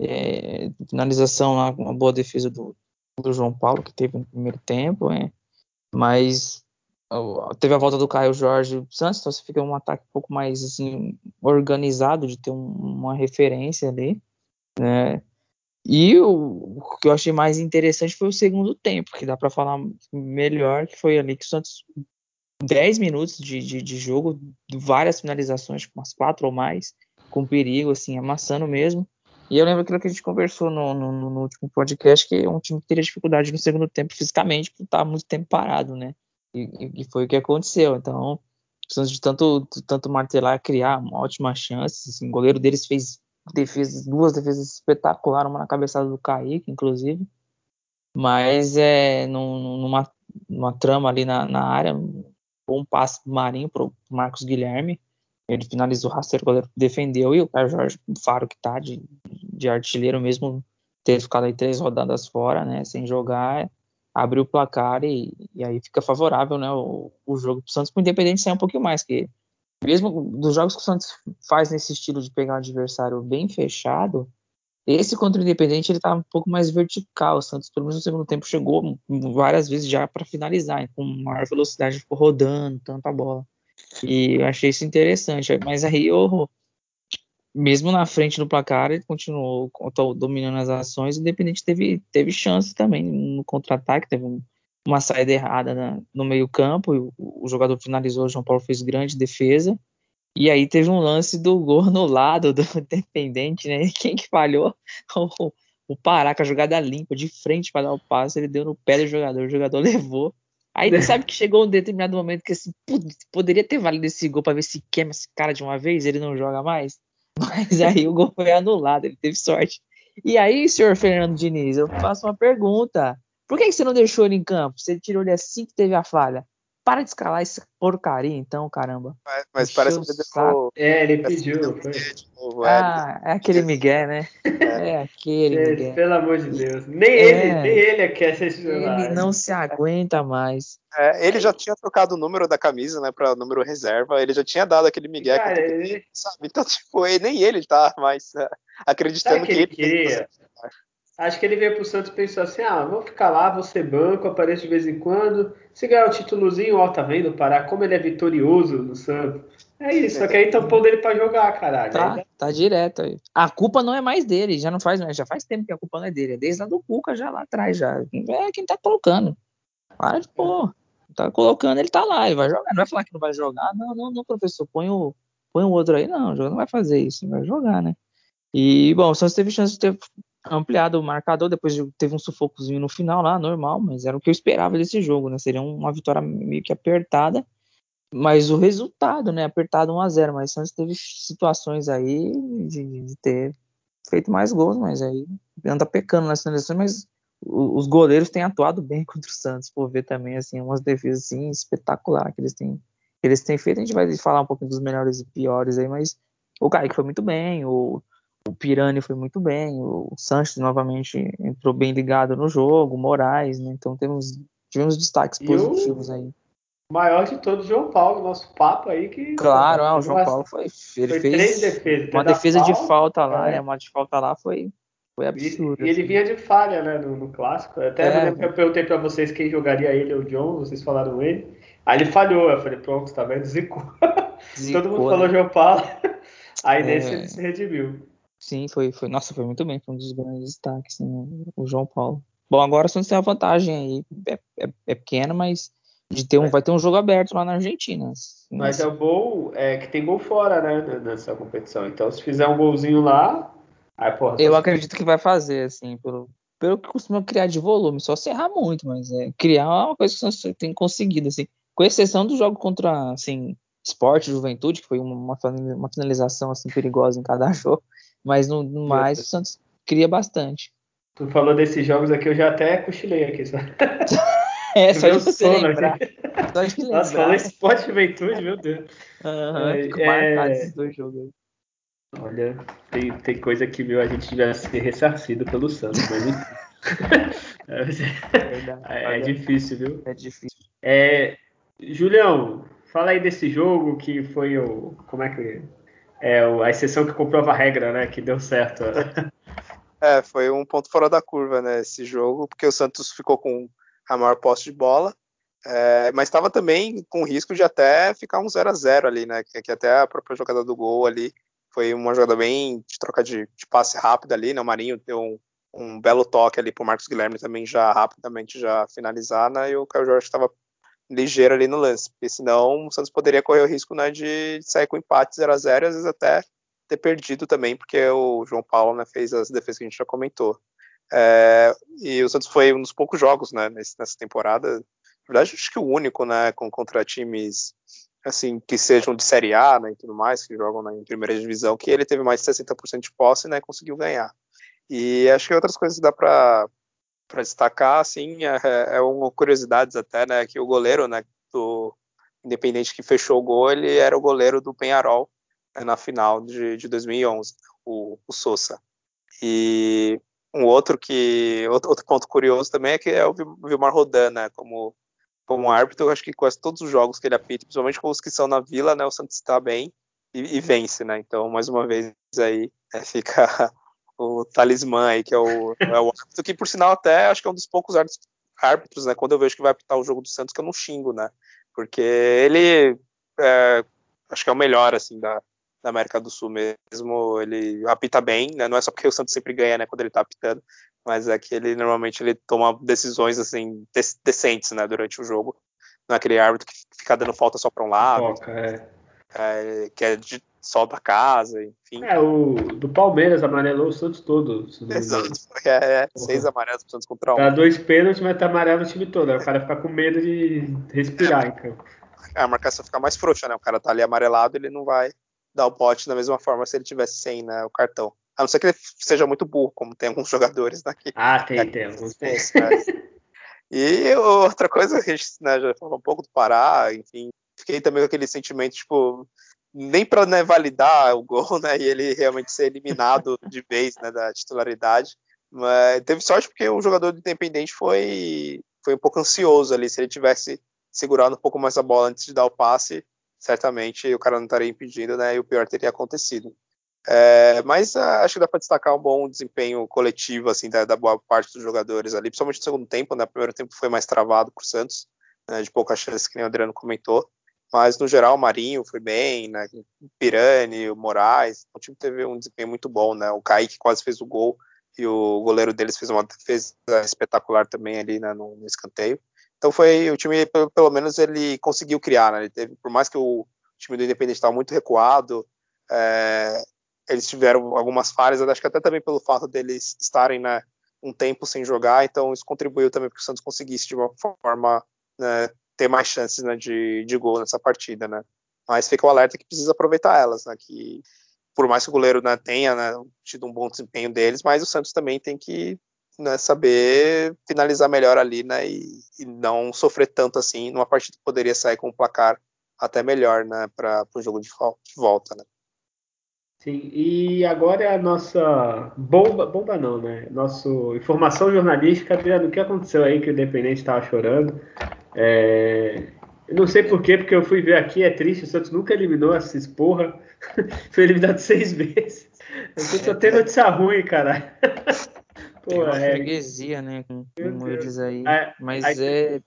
é, finalização lá, uma boa defesa do, do João Paulo que teve no primeiro tempo, é. Mas teve a volta do Caio Jorge Santos, então você fica um ataque um pouco mais assim, organizado, de ter um, uma referência ali, né? E o, o, que eu achei mais interessante foi o segundo tempo, que dá para falar melhor, que foi ali que o Santos 10 minutos de, de, de, jogo, várias finalizações, umas quatro ou mais, com perigo, assim, amassando mesmo. E eu lembro aquilo que a gente conversou no, no, no último podcast, que é um time que teria dificuldade no segundo tempo fisicamente, por estar muito tempo parado, né? E, e foi o que aconteceu. Então, precisamos de tanto, tanto martelar, criar uma ótima chance. Assim, o goleiro deles fez duas defesas espetaculares, uma na cabeçada do Kaique, inclusive. Mas é numa, numa trama ali na, na área, um passe do Marinho para o Marcos Guilherme. Ele finalizou rasteiro, o goleiro defendeu e o Caio Jorge, o faro que tá de, de artilheiro mesmo, ter ficado aí três rodadas fora, né, sem jogar, abriu o placar e, e aí fica favorável, né, o, o jogo pro Santos, pro Independente sair um pouquinho mais, que mesmo dos jogos que o Santos faz nesse estilo de pegar um adversário bem fechado, esse contra o Independente ele tá um pouco mais vertical. O Santos, pelo menos no segundo tempo, chegou várias vezes já para finalizar, com maior velocidade, ficou rodando tanta bola. E eu achei isso interessante. Mas aí, eu, mesmo na frente do placar, ele continuou dominando as ações. O Independente teve, teve chance também no contra-ataque, teve um, uma saída errada na, no meio-campo, o, o, jogador finalizou, o João Paulo fez grande defesa. E aí teve um lance do gol no lado do <laughs> Independente, né? Quem que falhou? <laughs> O, o Pará com a jogada limpa, de frente para dar o passe, ele deu no pé do jogador, o jogador <laughs> levou. Aí sabe que chegou um determinado momento que assim, poderia ter valido esse gol para ver se queima esse cara de uma vez, ele não joga mais. Mas aí o gol foi anulado, ele teve sorte. E aí, senhor Fernando Diniz, eu faço uma pergunta. Por que, você não deixou ele em campo? Você tirou ele assim que teve a falha. Para de escalar essa porcaria, então, caramba. Mas, mas parece que ele deixou... É, ele pediu. Novo, ah, é aquele Miguel, né? É, é aquele Gente, Miguel. Pelo amor de Deus. Nem é, ele, nem ele quer ser titular. Ele não se aguenta mais. É, ele já tinha trocado o número da camisa, né, para número reserva. Ele já tinha dado aquele Miguel. Cara, que, ele... sabe? Então, <laughs> tipo, nem ele tá mais uh, acreditando que, que ele queria. Acho que ele veio pro Santos e pensou assim: ah, vou ficar lá, vou ser banco, apareço de vez em quando. Se ganhar o títulozinho, ó, tá vendo? Pará, como ele é vitorioso no Santos. É isso, só que aí estão pondo ele pra jogar, caralho. Tá, aí, tá direto aí. A culpa não é mais dele, já não faz, já faz tempo que a culpa não é dele, é desde lá do Cuca, já lá atrás, já. É quem tá colocando. Para de pôr. Tá colocando, ele tá lá, ele vai jogar. Não vai falar que não vai jogar, não, não, não, professor, põe o, põe o outro aí, não, o jogador não vai fazer isso, vai jogar, né? E, bom, o Santos teve chance de ter ampliado o marcador, depois teve um sufocozinho no final lá, normal, mas era o que eu esperava desse jogo, né? Seria uma vitória meio que apertada, mas o resultado, né? Apertado 1 a 0 mas Santos teve situações aí de, de, ter feito mais gols, mas aí anda pecando nas finalizações, mas os goleiros têm atuado bem <laughs> contra o Santos, por ver também, assim, umas defesas, assim, espetacular que eles têm, que eles têm feito, a gente vai falar um pouquinho dos melhores e piores aí, mas o Kaique foi muito bem, o o Pirani foi muito bem, o Sanches novamente entrou bem ligado no jogo, o Moraes, né? Então temos, tivemos destaques positivos o aí. Maior de todos, João Paulo, nosso papo aí que. Claro, ah, o João Paulo foi. Ele foi fez três defesas. Uma defesa falta, de falta lá, é. né? Uma de falta lá foi, foi absurdo. E, e ele assim. vinha de falha, né, no, no clássico. Até é. eu perguntei para vocês quem jogaria ele ou o John, vocês falaram ele. Aí ele falhou, eu falei, pronto, tá vendo? Zicou. Zicou <laughs> Todo mundo né? falou João Paulo. <laughs> Aí é. nesse ele se redimiu. Sim, foi, foi. Nossa, foi muito bem. Foi um dos grandes destaques, né, o João Paulo. Bom, agora o Santos tem uma vantagem aí. É, é, é pequena, mas de ter um, vai ter um jogo aberto lá na Argentina. Mas é o gol é que tem gol fora, né, nessa competição. Então, se fizer um golzinho lá, aí, porra, Eu acredito que vai fazer, assim, pelo, pelo que costuma criar de volume, só se errar muito, mas é criar uma coisa que você tem conseguido, assim. Com exceção do jogo contra, assim, esporte, juventude, que foi uma, uma finalização, assim, perigosa em cada <laughs> jogo. Mas no, no mais, o Santos cria bastante. Tu falou desses jogos aqui, eu já até cochilei aqui. Só. <laughs> é, só de você lembrar. Só de lembrar. Nossa, falou esporte juventude, meu Deus. Uhum, é, fico marcado esses dois jogos Olha, tem, tem coisa que viu, a gente já ser ressarcido pelo Santos, mas <laughs> é, é, difícil, viu? É difícil. É, Julião, fala aí desse jogo que foi o. Como é que é a exceção que comprova a regra, né? Que deu certo. <laughs> É, foi um ponto fora da curva, né? Esse jogo, porque o Santos ficou com a maior posse de bola, É, mas estava também com risco de até ficar um 0 a 0 ali, né? Que, que, até a própria jogada do gol ali foi uma jogada bem de troca de, de passe rápido ali, né? O Marinho deu um, um belo toque ali pro Marcos Guilherme também já rapidamente já finalizar, né? E o Caio Jorge estava ligeiro ali no lance, porque senão o Santos poderia correr o risco né, de sair com empate 0 a 0 e às vezes até ter perdido também, porque o João Paulo né, fez as defesas que a gente já comentou. É, e o Santos foi um dos poucos jogos né, nessa temporada, na verdade acho que o único, né, com, contra times assim que sejam de Série A né, e tudo mais, que jogam né, em primeira divisão, que ele teve mais de 60% de posse né, e conseguiu ganhar. E acho que outras coisas dá para para destacar, assim, é, é uma curiosidade até, né, que o goleiro, né, do Independente que fechou o gol, ele era o goleiro do Penharol né, na final de, de 2011, o, o Sousa. E um outro que outro, outro, ponto curioso também é que é o Vilmar Rodan, né, como como árbitro, eu acho que quase todos os jogos que ele apita, principalmente com os que são na Vila, né, o Santos está bem e, e, vence, né? Então, mais uma vez aí é, fica o talismã aí, que é o, é o árbitro, que por sinal até acho que é um dos poucos árbitros, né, quando eu vejo que vai apitar o jogo do Santos, que eu não xingo, né, porque ele é, acho que é o melhor, assim, da, da América do Sul mesmo, ele apita bem, né, não é só porque o Santos sempre ganha, né, quando ele tá apitando, mas é que ele normalmente ele toma decisões, assim, decentes, né, durante o jogo, não é aquele árbitro que fica dando falta só para um lado, Foca, é. É, que é de sol da casa, enfim. É, o do Palmeiras amarelou o Santos todo. Exato, <laughs> é, é seis amarelos pro Santos contra um. Dá dois pênaltis, mas tá amarelo o time todo. Aí o cara fica com medo de respirar é, em campo. A marcação fica mais frouxa, né? O cara tá ali amarelado, ele não vai dar o pote da mesma forma se ele tivesse sem né, o cartão. A não ser que ele seja muito burro, como tem alguns <laughs> jogadores daqui. Ah, tem, tem alguns. Tem. <laughs> E outra coisa que a gente né, já falou um pouco do Pará, enfim, fiquei também com aquele sentimento, tipo, nem para né, validar o gol, <laughs> né, e ele realmente ser eliminado de vez, né, da titularidade. Mas teve sorte porque o jogador do Independente foi foi um pouco ansioso ali. Se ele tivesse segurado um pouco mais a bola antes de dar o passe, certamente o cara não estaria impedindo, né, e o pior teria acontecido. É, mas uh, acho que dá para destacar um bom desempenho coletivo assim da, da, boa parte dos jogadores ali, principalmente no segundo tempo. Né? O primeiro tempo foi mais travado para o Santos, né, de pouca chance, que nem o Adriano comentou. Mas, no geral, o Marinho foi bem, né? o Pirani, o Moraes, o time teve um desempenho muito bom, né? O Kaique quase fez o gol e o goleiro deles fez uma defesa espetacular também ali né, no, no, escanteio. Então foi o time, pelo, pelo, menos, ele conseguiu criar, né? Ele teve, por mais que o time do Independente estava muito recuado, é, eles tiveram algumas falhas, acho que até também pelo fato deles estarem né, um tempo sem jogar, então isso contribuiu também para que o Santos conseguisse de uma forma né, ter mais chances né, de, de gol nessa partida, né? Mas fica o alerta que precisa aproveitar elas, né? Que por mais que o goleiro né, tenha né, tido um bom desempenho deles, mas o Santos também tem que né, saber finalizar melhor ali, né? E, e, não sofrer tanto assim numa partida que poderia sair com um placar até melhor, né? Para o jogo de, volta, né? Sim, e agora é a nossa bomba, bomba não, né? Nosso informação jornalística, Adriano, o que aconteceu aí que o Independente estava chorando? É... Eu não sei porquê, porque eu fui ver aqui, é triste, o Santos nunca eliminou essa esporra. <laughs> Foi eliminado seis vezes. Eu só tem notícia ruim, cara. Pô, <laughs> Tem uma é... freguesia, né? Como eles aí. É, Mas aí, é.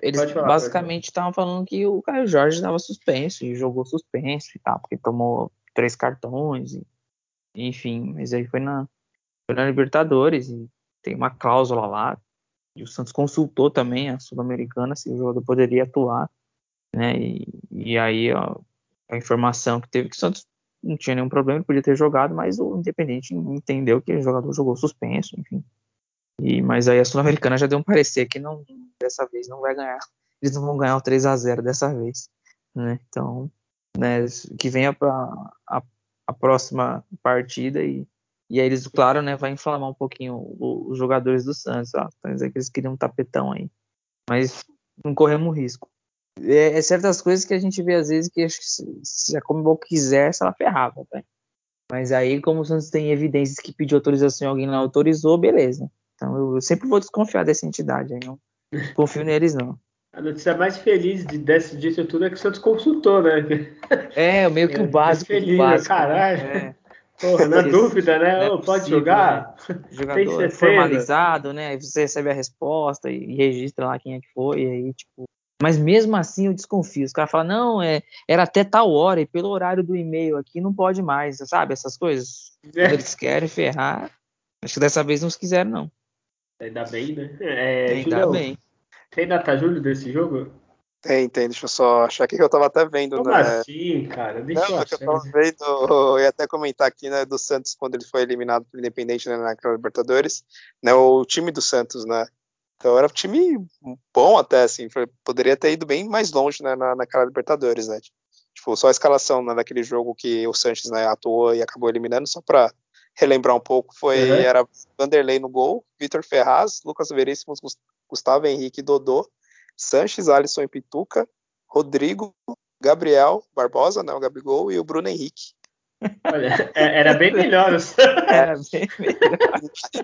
Eles falar, basicamente estavam falando que o Caio Jorge estava suspenso e jogou suspenso e tal, porque tomou três cartões, e, enfim, mas aí foi na, foi na Libertadores e tem uma cláusula lá, e o Santos consultou também a Sul-Americana se o jogador poderia atuar, né, e, e aí ó, a informação que teve que o Santos não tinha nenhum problema, ele podia ter jogado, mas o Independente entendeu que o jogador jogou suspenso, enfim. E, mas aí a Sul-Americana já deu um parecer que não, dessa vez não vai ganhar. <laughs> Eles não vão ganhar o 3 a 0 dessa vez. Né? Então, né, que venha para a, a, próxima partida e, e aí eles, claro, né, vai inflamar um pouquinho os jogadores do Santos, ó, que eles queriam um tapetão aí, mas não corremos risco. É, é, certas coisas que a gente vê às vezes que se, se a Comebol quisesse, ela ferrava, tá? Mas aí, como o Santos tem evidências que pediu autorização e alguém não autorizou, beleza. Então eu, sempre vou desconfiar dessa entidade, não confio neles não. A notícia mais feliz de, desse, disso tudo é que o Santos consultou, né? É, meio que o <laughs> é, básico. Feliz, básico, caralho. É. Porra, na dúvida, né? É pode jogar? Né? <laughs> Jogador formalizado, né? Aí você recebe a resposta e registra lá quem é que foi, e aí, tipo. Mas mesmo assim eu desconfio. Os caras falam, não, é, era até tal hora, e pelo horário do e-mail aqui não pode mais, sabe? Essas coisas. <laughs> É. Quando eles querem ferrar. Acho que dessa vez não os quiseram, não. Ainda bem, né? É, Ainda Julião, bem. Tem data Júlio desse jogo? Tem, tem. Deixa eu só achar aqui que eu tava até vendo. Como né? assim, cara? Deixa Não, eu achar. Eu tava vendo, eu ia até comentar aqui, né, do Santos quando ele foi eliminado pelo Independente né, naquela Libertadores, né, o time do Santos, né, então era um time bom até, assim, poderia ter ido bem mais longe, né, na, naquela Libertadores, né, tipo, só a escalação né, daquele jogo que o Santos, né, atuou e acabou eliminando, só pra relembrar um pouco, foi, uhum. era Vanderlei no gol, Vitor Ferraz, Lucas Veríssimo, Gustavo Henrique Dodô, Sanches, Alisson e Pituca, Rodrigo, Gabriel Barbosa, né, o Gabigol, e o Bruno Henrique. Olha, é, era bem melhor. <laughs> Era bem melhor.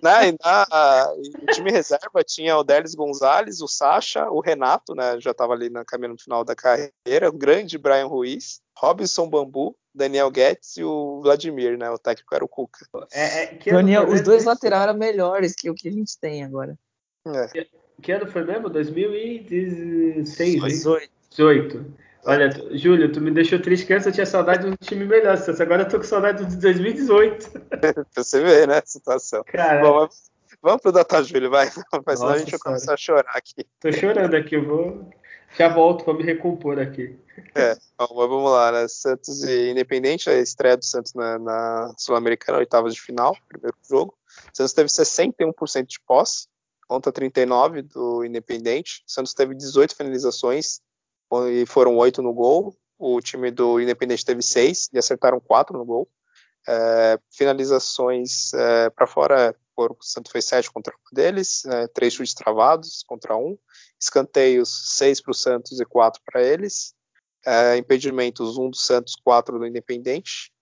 na, na, no time reserva tinha o Délis Gonzalez, o Sacha, o Renato, né, já estava ali no caminho no final da carreira, o grande Brian Ruiz, Robson Bambu, Daniel Guedes e o Vladimir, né, o técnico era o Cuca. É, é, Daniel, os dois laterais eram melhores que o que a gente tem agora. É. Que ano foi mesmo? 2016, 18. 18. Olha, Júlio, tu me deixou triste que antes eu tinha saudade de um time melhor. Agora eu tô com saudade de 2018. <laughs> Você vê, né, a situação. Cara, Bom, vamos pro Data Júlio, vai. Mas senão a gente vai começar a chorar aqui. Tô chorando aqui, eu vou. Já volto para me recompor aqui. É, bom, vamos lá, né? Santos e Independente, a estreia do Santos na, na Sul-Americana, oitavas de final, primeiro jogo. O Santos teve 61% de posse, contra 39 do Independente. Santos teve 18 finalizações e foram 8 no gol. O time do Independente teve 6 e acertaram 4 no gol. É, finalizações é, para fora, o Santos fez 7 contra um deles, é, 3 chutes travados contra um. Escanteios, 6 para o Santos e 4 para eles. É, impedimentos, 1 do Santos, 4 do Independente.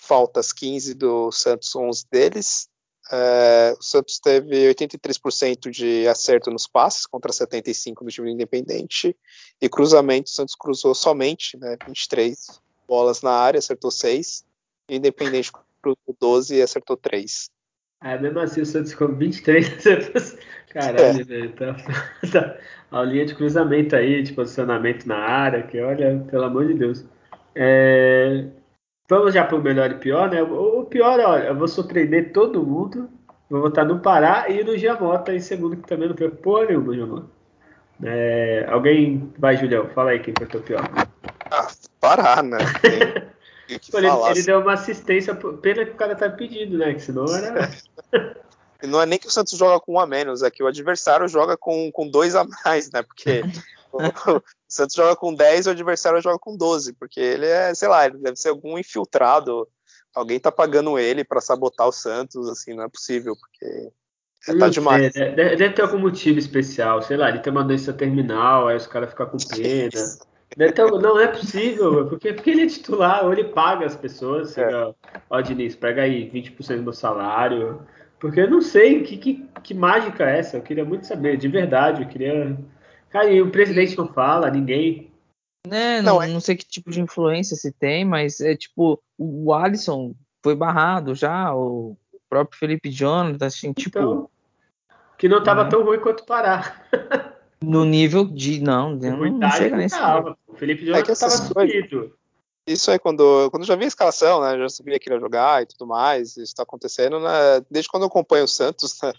Faltas, 15 do Santos, 11 deles. É, o Santos teve 83% de acerto nos passes contra 75% do time independente e cruzamento, o Santos cruzou somente né, 23 bolas na área, acertou 6 e o Independente cruzou 12 e acertou 3. É, mesmo assim o Santos ficou 23 acertos. <laughs> Caralho, é. velho. Tá, <laughs> tá, a linha de cruzamento aí, de posicionamento na área, que olha, pelo amor de Deus. É, Vamos já para o melhor e pior, né? O pior, olha, eu vou surpreender todo mundo. Vou votar no Pará e no Giamota em segundo, que também não foi porra nenhuma, Giamota. É, alguém. Vai, Julião, fala aí quem foi o pior. Ah, Pará, né? Tem, <laughs> ele, ele, deu uma assistência, pena que o cara tá pedindo, né? Que senão era. <laughs> não é nem que o Santos joga com um a menos, é que o adversário joga com, com dois a mais, né? Porque <laughs> o Santos joga com 10 e o adversário joga com 12, porque ele é, sei lá, ele deve ser algum infiltrado. Alguém tá pagando ele para sabotar o Santos, assim, não é possível, porque é, tá demais. Sei, deve, deve, ter algum motivo especial, sei lá, ele tem uma doença terminal, aí os caras ficam com pena. Deve ter, não é possível, porque, porque ele é titular, ou ele paga as pessoas, é. ó, Diniz, pega aí 20% do meu salário. Porque eu não sei que, que, que mágica é essa, eu queria muito saber, de verdade, eu queria Cara, e o presidente não fala, ninguém. Né, não, não, é... não sei que tipo de influência se tem, mas é tipo, o Alisson foi barrado já, o próprio Felipe Jonathan, assim, tipo. Então, que não estava né? tão ruim quanto parar. no nível de. Não, <laughs> não, não chega nesse nível. O Felipe Jonathan estava é subido. Isso aí, quando, quando eu já vi a escalação, né? Já sabia que ia jogar e tudo mais, isso está acontecendo, né? Desde quando eu acompanho o Santos, né,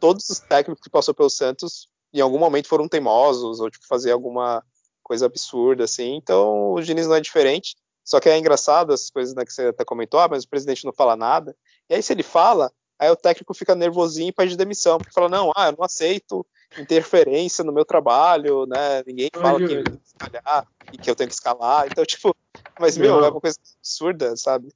todos os técnicos que passou pelo Santos em algum momento foram teimosos ou tipo fazer alguma coisa absurda assim. Então o Diniz não é diferente. Só que é engraçado as coisas né, que você até comentou, ah, mas o presidente não fala nada. E aí se ele fala, aí o técnico fica nervosinho e pede demissão, porque fala não, ah, eu não aceito interferência no meu trabalho, né? Ninguém fala que eu tenho que escalar e que eu tenho que escalar. Então tipo, mas meu, é uma coisa absurda, sabe?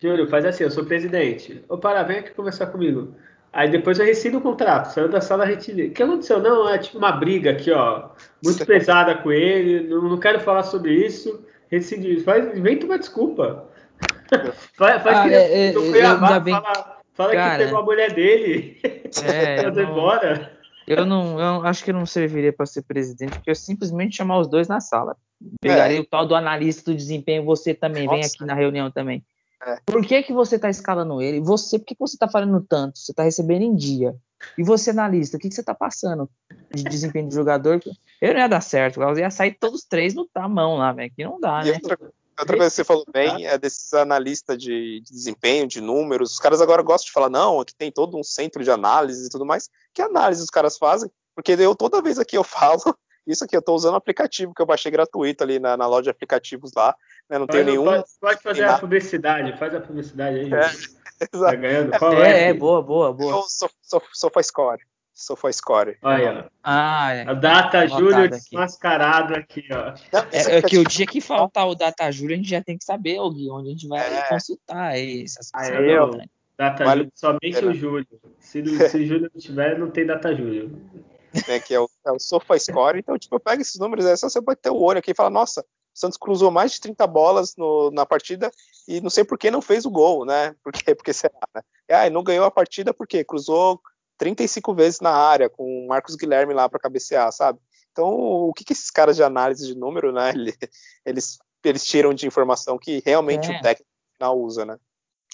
Júlio, faz assim, eu sou presidente. Ô, para, vem aqui conversar comigo. Aí depois eu rescindo o contrato, saiu da sala retirei. O que aconteceu? Não, é tipo uma briga aqui, ó. Muito pesada com ele, não, não quero falar sobre isso. Rescindi. Faz, vem tomar desculpa. <laughs> faz, faz ah, que é, eu fui a bem... fala, fala cara, que pegou a mulher dele. É, <laughs> eu não, embora. Eu não, eu acho que eu não serviria para ser presidente, porque eu simplesmente chamar os dois na sala. Pegaria é. o tal do analista do desempenho, você também, Nossa. vem aqui na reunião também. É. Por que, que você tá escalando ele? Você, por que, que você tá falando tanto? Você tá recebendo em dia. E você, analista, o que, que você tá passando de desempenho do jogador? Eu não ia dar certo, eu ia sair todos três no mão lá, velho. Que não dá, e né? Outra, outra coisa que você falou bem é desses analistas de, de, desempenho, de números. Os caras agora gostam de falar, não, aqui tem todo um centro de análise e tudo mais. Que análise os caras fazem? Porque eu toda vez aqui eu <laughs> falo, isso aqui eu tô usando o aplicativo que eu baixei gratuito ali na, na loja de aplicativos lá. Né? Não tem nenhum. Pode, pode fazer a publicidade, faz a publicidade aí. É. <laughs> Tá ganhando? Qual é, é, é boa, boa, boa. Eu sou, sou, SofaScore. SofaScore. Olha, ó. Ah, é. A Data Júlio desmascarado aqui, ó. É, é, que o dia que faltar o Data Júlio, a gente já tem que saber, Gui, onde a gente vai é. consultar essas coisas. Aí, ó, Data vale Júlio, somente o Júlio. Se, se o Júlio não tiver, não tem Data Júlio. É, que é o, é o SofaScore. Então, tipo, eu pego esses números, é só você bater o olho aqui e falar, nossa, o Santos cruzou mais de 30 bolas no, na partida e não sei por que não fez o gol, né? Por quê? Porque será, né? Ah, não ganhou a partida porque cruzou 35 vezes na área com o Marcos Guilherme lá para cabecear, sabe? Então, o que, que esses caras de análise de número, né? <laughs> Eles, eles tiram de informação que realmente é. o técnico final usa, né?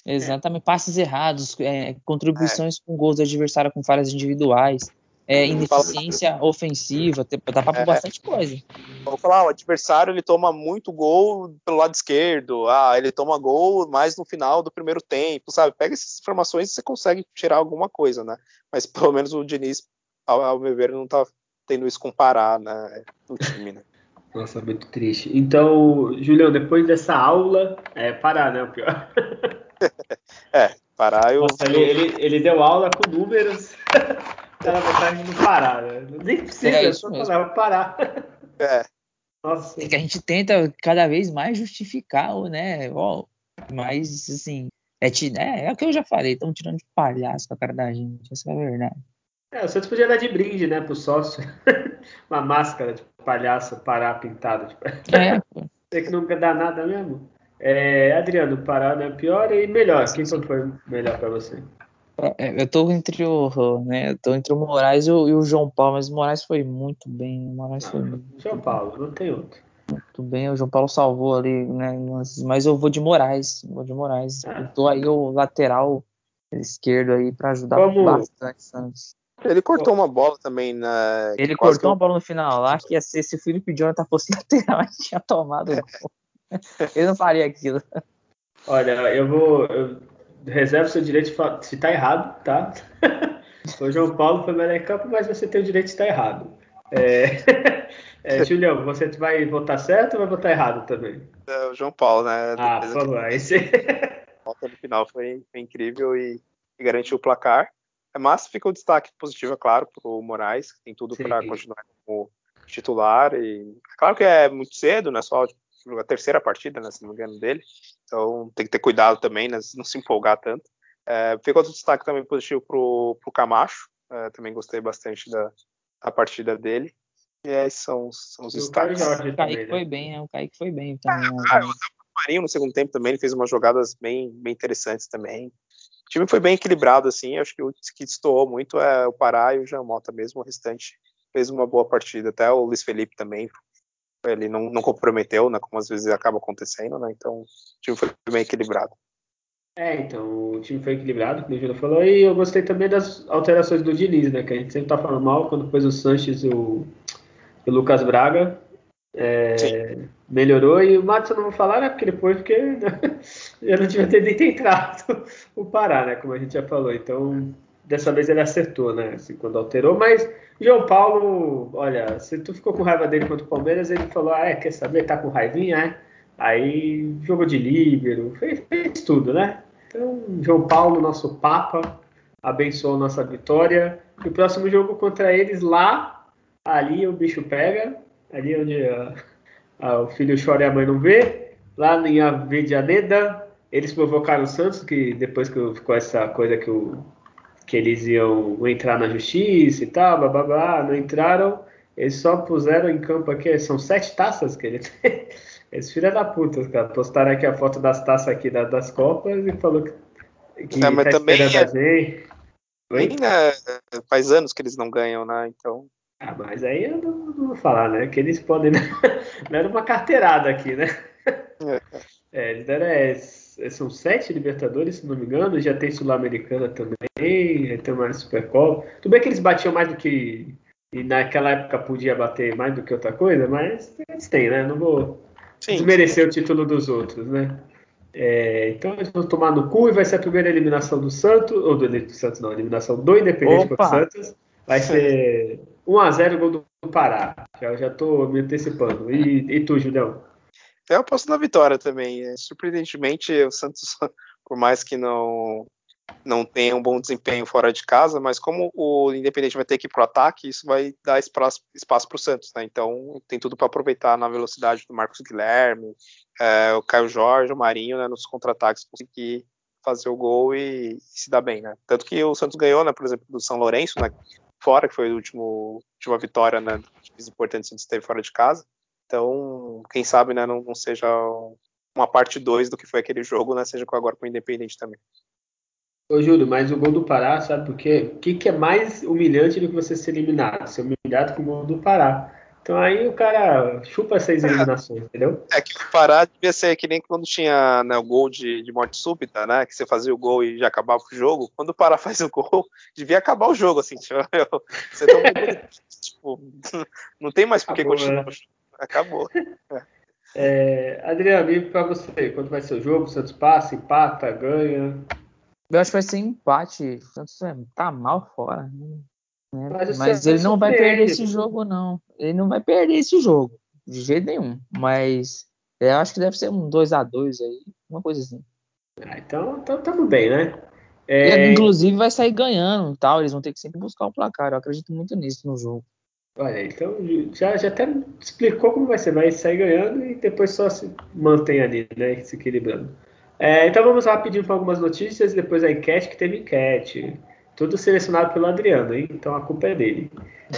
Exatamente, passes errados, é, contribuições é. com gols do adversário com falhas individuais é, ineficiência ofensiva, dá pra é. bastante coisa. Vou falar, o adversário ele toma muito gol pelo lado esquerdo, ah, ele toma gol mais no final do primeiro tempo, sabe? Pega essas informações e você consegue tirar alguma coisa, né? Mas <laughs> pelo menos o Diniz, ao, ao meu ver, não tá tendo isso comparar, né, no time, né? <laughs> Nossa, muito triste. Então, Julião, depois dessa aula, é parar, né? O pior. <laughs> é, parar eu. Nossa, ele, ele, ele deu aula com números. Vontade de não parar, né? Nem precisa, é, é só falar, parar. É. Nossa. É que a gente tenta cada vez mais justificar, né? Ó, mas, assim, é, é, é o que eu já falei, estão tirando de palhaço com a cara da gente, essa é a verdade. É, o Santos podia dar de brinde, né, pro sócio. <laughs> Uma máscara de palhaço parar pintado. Tipo. É, <laughs> pô. Tem que nunca dá nada mesmo. É, Adriano, parar é pior e melhor. Quem foi melhor para você? É, eu tô entre o, né, eu tô entre o Moraes e o, e o, João Paulo, mas o Moraes foi muito bem. O Moraes foi muito João Paulo, não tem outro. Muito bem, o João Paulo salvou ali, né? Mas eu vou de Moraes, vou de Moraes. Ah. Eu tô aí o lateral esquerdo aí para ajudar Como... bastante Santos. Ele cortou uma bola também na. Ele cortou uma bola no final lá, que ia ser se o Felipe Jonathan fosse <laughs> lateral, a gente tinha tomado. <laughs> Ele não faria aquilo. Olha, eu vou. Eu reserva o seu direito de se tá errado, tá? <laughs> o João Paulo foi melhor em campo, mas você tem o direito de estar errado. É... <laughs> é, Julião, você vai votar certo ou vai votar errado também? É, o João Paulo, né? Ah, favor, aí você... <laughs> A volta no final foi, foi incrível e, e, garantiu o placar. Mas fica o destaque positivo, é claro, para o Moraes, que tem tudo para continuar como titular. E claro que é muito cedo, né? Só a terceira partida, né, se não me engano, dele. Então tem que ter cuidado também, né, não se empolgar tanto. É, fica outro destaque também positivo pro, pro Camacho. É, também gostei bastante da, da partida dele. E esses são, são os destaques. O Kaique né? foi bem, né? O Kaique foi bem também. Né? Ah, o Marinho no segundo tempo também ele fez umas jogadas bem, bem interessantes também. O time foi bem equilibrado, assim. Acho que o que destoou muito é o Pará e o Jamota mesmo. O restante fez uma boa partida. Até o Luiz Felipe também ele não, não comprometeu, né, como às vezes acaba acontecendo, né, então o time foi bem equilibrado. É, então, o time foi equilibrado, como o Júlio falou, e eu gostei também das alterações do Diniz, né, que a gente sempre tá falando mal, quando pôs o Sanches e o, o Lucas Braga, é, melhorou, e o Matos eu não vou falar, né, porque depois, porque <laughs> eu não tinha nem entrado o Pará, né, como a gente já falou, então dessa vez ele acertou, né? Assim, quando alterou, mas João Paulo, olha, se tu ficou com raiva dele contra o Palmeiras, ele falou, ah, é, quer saber, tá com raivinha, é? Aí jogou de líbero, fez, fez, tudo, né? Então, João Paulo, nosso Papa, abençoou nossa vitória. E o próximo jogo contra eles lá, ali o bicho pega, ali onde a, a, o filho chora e a mãe não vê, lá em Avedianeda, eles provocaram o Santos, que depois que ficou essa coisa que o que eles iam entrar na justiça e tal, blá, blá, blá, não entraram, eles só puseram em campo aqui, são sete taças que ele tem. <laughs> Eles filha da puta, cara, postaram aqui a foto das taças aqui da, das Copas e falou que, que não, mas tá também é, bem, né, faz anos que eles não ganham, né, então... Ah, mas aí eu não, não vou falar, né, que eles podem... <laughs> não era uma carteirada aqui, né? É, é eles deram é, são sete Libertadores, se não me engano, já tem Sul-Americana também, já tem mais Supercopa. Tudo bem que eles batiam mais do que. E naquela época podia bater mais do que outra coisa, mas eles têm, né? Não vou sim, desmerecer sim. o título dos outros, né? É, então eles vão tomar no cu e vai ser a primeira eliminação do Santos, ou do, do Santos não, eliminação do Independente contra o Santos. Vai ser 1x0 gol do Pará. Já, já tô me antecipando. E, e tu, Julião? Eu aposto na vitória também. É, surpreendentemente, o Santos, <laughs> por mais que não não tenha um bom desempenho fora de casa, mas como o Independente vai ter que ir para o ataque, isso vai dar espaço para o Santos, né? Então tem tudo para aproveitar na velocidade do Marcos Guilherme, é, o Caio Jorge, o Marinho, né, nos contra-ataques, conseguir fazer o gol e, e, se dar bem, né? Tanto que o Santos ganhou, né, por exemplo, do São Lourenço, né, fora, que foi a última vitória, né, importante que o Santos teve fora de casa. Então, quem sabe, né, não, não seja uma parte 2 do que foi aquele jogo, né, seja agora com o Independente também. Ô, Júlio, mas o gol do Pará, sabe por quê? O que, que é mais humilhante do que você ser eliminado? Ser humilhado com o gol do Pará. Então aí o cara chupa essas eliminações, entendeu? É que o Pará devia ser que nem quando tinha né, o gol de, de, morte súbita, né? Que você fazia o gol e já acabava o jogo. Quando o Pará <laughs> faz o gol, devia acabar o jogo, assim. <laughs> Tipo, você não, tipo, não tem mais por que continuar. Né? Acabou. É. <laughs> É, Adriano, e pra você, quando vai ser o jogo? O Santos passa, empata, ganha? Eu acho que vai ser empate. O Santos é, tá mal fora. Né? Mas, Mas ele não vai perder esse jogo, não. Ele não vai perder esse jogo. De jeito nenhum. Mas eu acho que deve ser um 2 a 2 aí. Uma coisa assim. Ah, então, então tamo bem, né? É... E, inclusive vai sair ganhando tal. Eles vão ter que sempre buscar o placar. Eu acredito muito nisso no jogo. Olha, então já, já até explicou como vai ser. Vai sair ganhando e depois só se mantém ali, né? Se equilibrando. É, então vamos rapidinho para algumas notícias, depois a enquete, que teve enquete. Tudo selecionado pelo Adriano, hein? então a culpa é dele.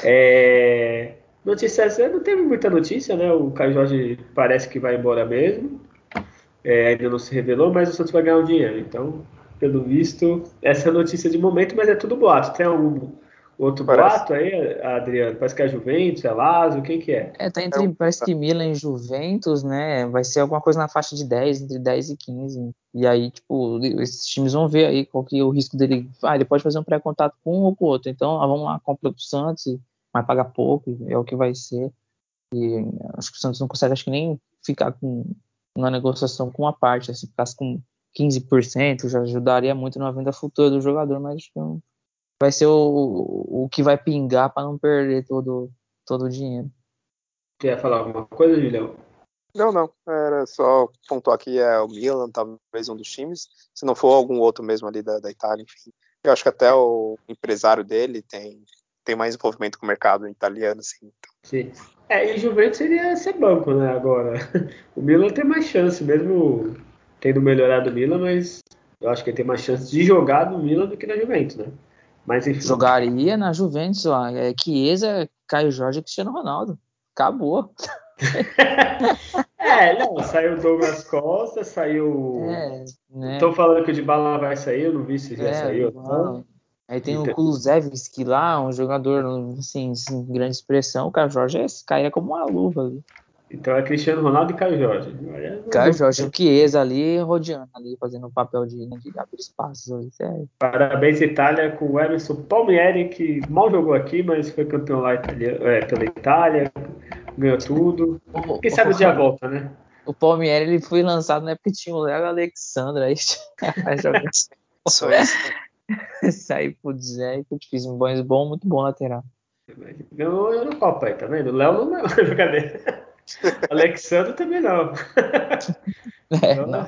É, notícias, não teve muita notícia, né? O Caio Jorge parece que vai embora mesmo. É, ainda não se revelou, mas o Santos vai ganhar o dinheiro. Então, pelo visto, essa é a notícia de momento, mas é tudo boato. Tem algum Outro parece. boato aí, Adriano? Parece que é Juventus, é Lazio, quem que é? É, tá entre, parece que Milan e Juventus, né? Vai ser alguma coisa na faixa de 10, entre 10 e 15. E aí, tipo, esses times vão ver aí qual que é o risco dele. Ah, ele pode fazer um pré-contato com um ou com o outro. Então, ah, vamos lá, compra pro Santos, vai pagar pouco, é o que vai ser. E acho que o Santos não consegue, acho que nem ficar com uma negociação com uma parte. Se ficasse com 15%, já ajudaria muito na venda futura do jogador, mas acho que não vai ser o, o que vai pingar para não perder todo, todo o dinheiro. Quer falar alguma coisa, Julião? Não, não. Era só pontuar que é o Milan, talvez um dos times. Se não for algum outro mesmo ali da, da Itália, enfim. Eu acho que até o empresário dele tem, tem mais envolvimento com o mercado italiano, assim. Então. Sim. É, e o Juventus seria ser banco, né, agora. <laughs> O Milan tem mais chance, mesmo tendo melhorado o Milan, mas eu acho que ele tem mais chance de jogar no Milan do que na Juventus, né? Mas enfim. Jogaria na Juventus lá. É Chiesa, Caio Jorge e Cristiano Ronaldo. Acabou. <laughs> é, não, saiu Douglas Costa, saiu. É, né? Tô falando que o de bala vai sair, eu não vi se já é, saiu. Então... Aí tem então... o Kulusevski lá, um jogador assim, sem grande expressão. O Caio Jorge é, cairia como uma luva ali. Então é Cristiano Ronaldo e Caio Jorge. Caio Jorge, o Chiesa ali rodeando ali, fazendo o papel de, né, de abrir espaços ali. Sério. Parabéns, Itália, com o Emerson Palmieri, que mal jogou aqui, mas foi campeão lá é, pela Itália, ganhou tudo. Quem sabe o dia volta, né? O Palmieri ele foi lançado na época que tinha o Léo Alexandre, aí. <laughs> <laughs> Só isso. Sair pro Zé, que fiz um bom, muito bom lateral. Ganhou a Eurocopa aí, tá vendo? O Léo não é <laughs> brincadeira. <laughs> Alexandre também não. É, então, não.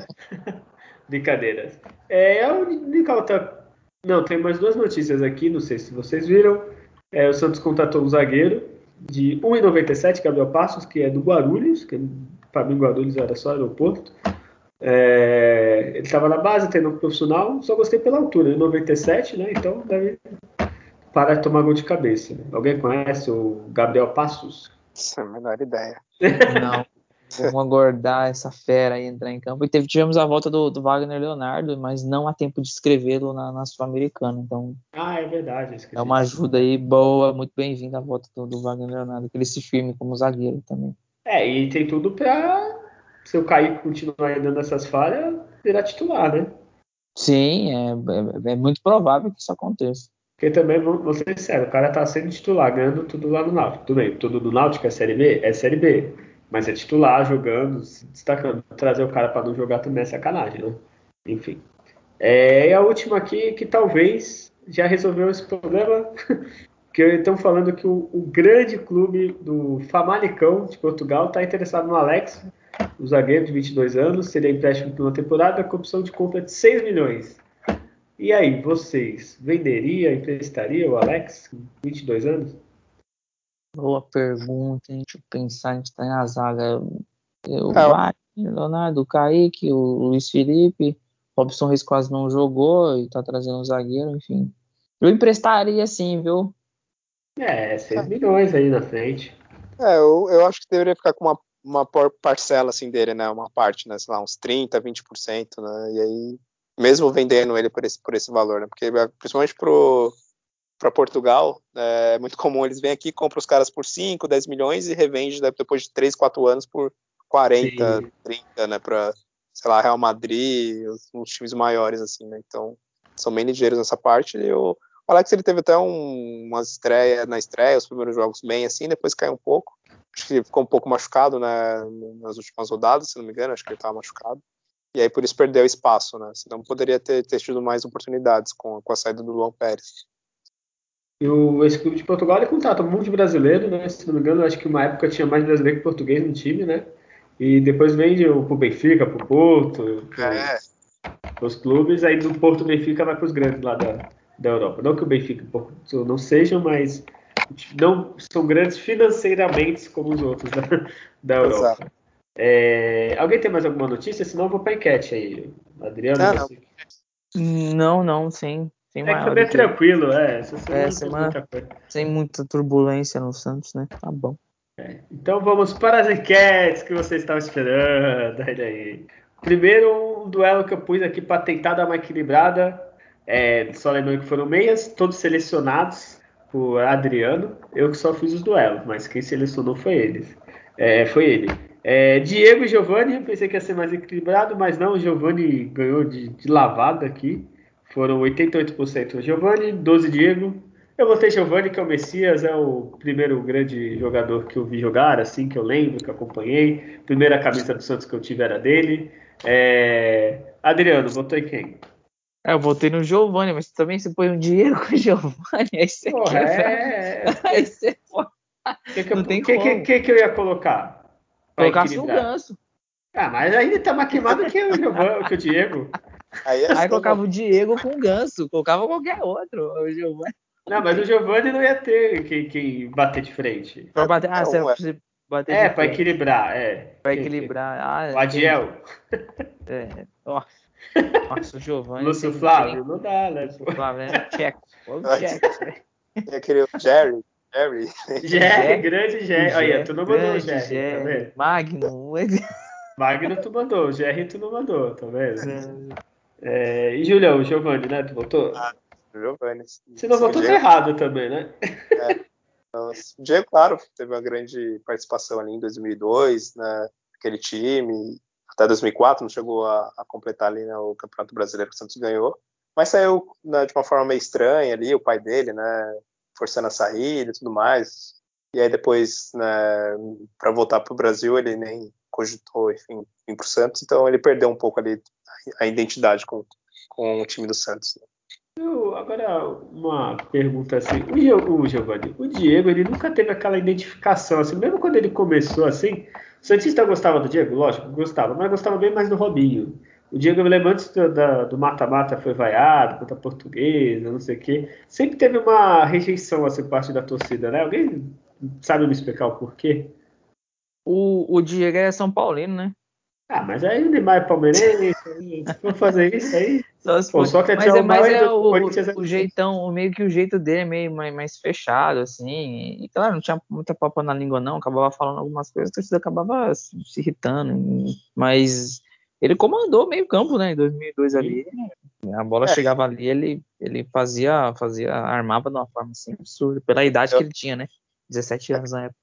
Brincadeiras. É, a única outra. Não, tem mais duas notícias aqui, não sei se vocês viram. É, o Santos contratou um zagueiro de 1,97, Gabriel Passos, que é do Guarulhos, que para mim Guarulhos era só aeroporto. É, ele estava na base, tendo um profissional, só gostei pela altura, 1,97, né? Então deve parar de tomar gol de cabeça. Alguém conhece o Gabriel Passos? Sem a menor ideia. Não. Vamos aguardar essa fera aí entrar em campo. E teve, tivemos a volta do, do Wagner Leonardo, mas não há tempo de escrevê-lo na, na Sul-Americana. Então, ah, é verdade. É uma ajuda aí boa, muito bem-vinda a volta do, do, Wagner Leonardo, que ele se firme como zagueiro também. É, e tem tudo para se o Kaique continuar dando essas falhas, virar titular, né? Sim, é, é, é muito provável que isso aconteça. Porque também, vou ser sincero, o cara tá sendo titular, ganhando tudo lá no Náutico. Tudo bem, tudo do Náutico é Série B? É Série B. Mas é titular, jogando, se destacando. Trazer o cara para não jogar também é sacanagem, né? Enfim. É, e a última aqui, que talvez já resolveu esse problema, <laughs> que estão falando que o, o, grande clube do Famalicão de Portugal está interessado no Alex, o zagueiro de 22 anos, seria empréstimo por uma temporada, com opção de compra de 6 milhões. E aí, vocês venderia, emprestaria o Alex com 22 anos? Boa pergunta, hein? Deixa eu pensar, a gente tá na zaga. O é. Leonardo, o Kaique, o Luiz Felipe, Robson Reis quase não jogou e tá trazendo um zagueiro, enfim. Eu emprestaria sim, viu? É, 6 milhões aí na frente. É, eu, eu acho que deveria ficar com uma, uma parcela assim dele, né? Uma parte, né? Sei lá, uns 30, 20%, né? E aí mesmo vendendo ele por esse, por esse valor, né? Porque é, principalmente para Portugal, é, é muito comum eles vêm aqui, compram os caras por 5, 10 milhões e revende né, depois de 3, 4 anos por 40, Sim. 30, né? Para, sei lá, Real Madrid, os, os, times maiores, assim, né? Então, são bem ligeiros nessa parte. E o Alex, ele teve até um, uma estreia, na estreia, os primeiros jogos bem assim, depois caiu um pouco. Acho que ficou um pouco machucado, né? Nas últimas rodadas, se não me engano, acho que ele estava machucado e aí por isso perdeu espaço, né? Senão poderia ter, ter tido mais oportunidades com, com a saída do Luan Pérez. E o, esse clube de Portugal ele contrata um monte de brasileiro, né? Se não me engano, acho que uma época tinha mais brasileiro que português no time, né? E depois vende pro Benfica, pro Porto, é. os clubes, aí do Porto Benfica vai para os grandes lá da, da Europa. Não que o Benfica e o Porto não sejam, mas não são grandes financeiramente como os outros da, da Europa. Exato. É, alguém tem mais alguma notícia? Senão eu vou para enquete aí. Adriano, ah, não. não, não, sim. Sem é que também é tranquilo, é. Essa semana, é, semana sem muita turbulência no Santos, né? Tá bom. É, então vamos para as enquetes que você estava esperando. <laughs> Olha aí. Primeiro, um duelo que eu pus aqui para tentar dar uma equilibrada. É, só lembrando que foram meias, todos selecionados por Adriano. Eu que só fiz os duelos, mas quem selecionou foi eles. É, foi ele. É, Diego e Giovanni, pensei que ia ser mais equilibrado, mas não, o Giovanni ganhou de, de lavada aqui. Foram 88% Giovanni, 12 Diego. Eu votei Giovanni, que é o Messias, é o primeiro grande jogador que eu vi jogar, assim, que eu lembro, que acompanhei. Primeira camisa do Santos que eu tive era dele. É... Adriano, votou em quem? É, eu votei no Giovanni, mas também você põe um Diego com o Giovanni, aí você Porra, quer... é... Aí você... Que que eu, Não tem que, que, que, que eu ia colocar? Colocasse o Ganso. Ah, mas ainda tá mais queimado que o, Giovani, que o Diego. Aí, é aí colocava o Diego com o Ganso, colocava qualquer outro. O Giovanni. Não, mas o Giovanni não ia ter quem, quem bater de frente. Pra bater, ah, é, você bater É, pra equilibrar, é. Pra equilibrar. Ah, o Adiel. É, nossa. Nossa, o Giovanni. Lúcio Flávio, não dá, né? Flávio, é tcheco. Tcheco. Né? É aquele <laughs> Jerry. <laughs> Jerry. Jerry, grande Jerry. Olha, tu não mandou o Jerry, Jerry, tá vendo? Magno. Magno tu mandou, Jerry tu não mandou, tá vendo? É, e Julião, Giovanni, né? Tu votou? Ah, Giovanni. Você não votou tá errado também, né? É. O Diego, claro, teve uma grande participação ali em 2002, né? Aquele time, até 2004 não chegou a, a completar ali né, o Campeonato Brasileiro que o Santos ganhou, mas saiu né, de uma forma meio estranha ali, o pai dele, né? Forçando a saída e tudo mais. E aí depois, né, para voltar para o Brasil, ele nem cogitou, enfim, ir para o Santos, então ele perdeu um pouco ali a identidade com, com o time do Santos. Né? Agora, uma pergunta assim, o, o Giovanni, o Diego, ele nunca teve aquela identificação, assim, mesmo quando ele começou assim, o Santista gostava do Diego? Lógico, gostava, mas gostava bem mais do Robinho. O Diego Vilema, antes do mata-mata, foi vaiado contra a portuguesa, não sei o quê. Sempre teve uma rejeição assim, parte da torcida, né? Alguém sabe me explicar o porquê? O, o Diego é São Paulino, né? Ah, mas aí o Neymar é palmeirense, se for fazer isso aí. Só, Pô, só que mas é, mas é o, o, jeitão, meio que o jeito dele é meio mais, mais, fechado, assim. E claro, não tinha muita papo na língua, não. Acabava falando algumas coisas, a torcida acabava se irritando. Mas ele comandou meio campo, né, em 2002 ali. A bola é. chegava ali, ele, ele fazia, fazia, armava de uma forma assim absurda, pela idade eu... que ele tinha, né, 17 anos na época.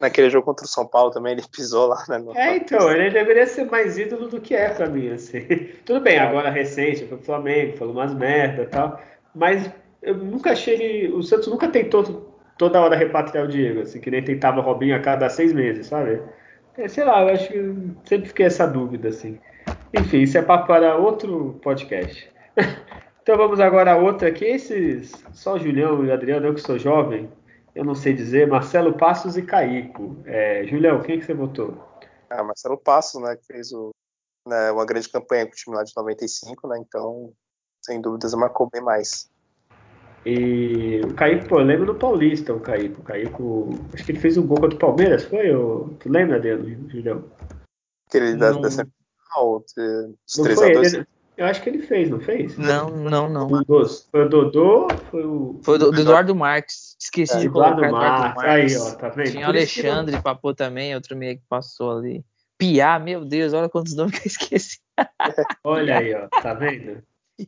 naquele jogo contra o São Paulo também, ele pisou lá, né? É, então, ele deveria ser mais ídolo do que é pra mim, assim. <laughs> Tudo bem, agora recente, foi pro Flamengo, falou umas merda e tal, mas eu nunca achei ele. O Santos nunca tentou toda hora repatriar o Diego, assim, que nem tentava Robinho a cada seis meses, sabe? É, sei lá, eu acho que sempre fiquei essa dúvida, assim. Enfim, isso é papo para outro podcast. <laughs> então vamos agora a outra aqui. Esses, só o Julião e o Adriano, eu que sou jovem, eu não sei dizer, Marcelo Passos e Caico. É, Julião, quem que você votou? Ah, Marcelo Passos, né, que fez o, né, uma grande campanha com o time lá de 95, né, então, sem dúvidas, marcou bem mais. E o Caico, pô, eu lembro do Paulista, o Caico. O Caico, acho que ele fez um gol contra o Palmeiras, foi? Ou, tu lembra dele, Julião? Aquele da, dessa final, dos 3x2? Eu acho que ele fez, não fez? Não, não, não. Um dos, foi o Dodô, foi o. Foi o do, Eduardo Marques. Esqueci é, de Eduardo colocar. Eduardo Marques. Aí, ó, tá vendo? Tinha o Alexandre não... Papô também, outro meio que passou ali. Piá, meu Deus, olha quantos nomes que eu esqueci. <laughs> olha aí, ó, tá vendo?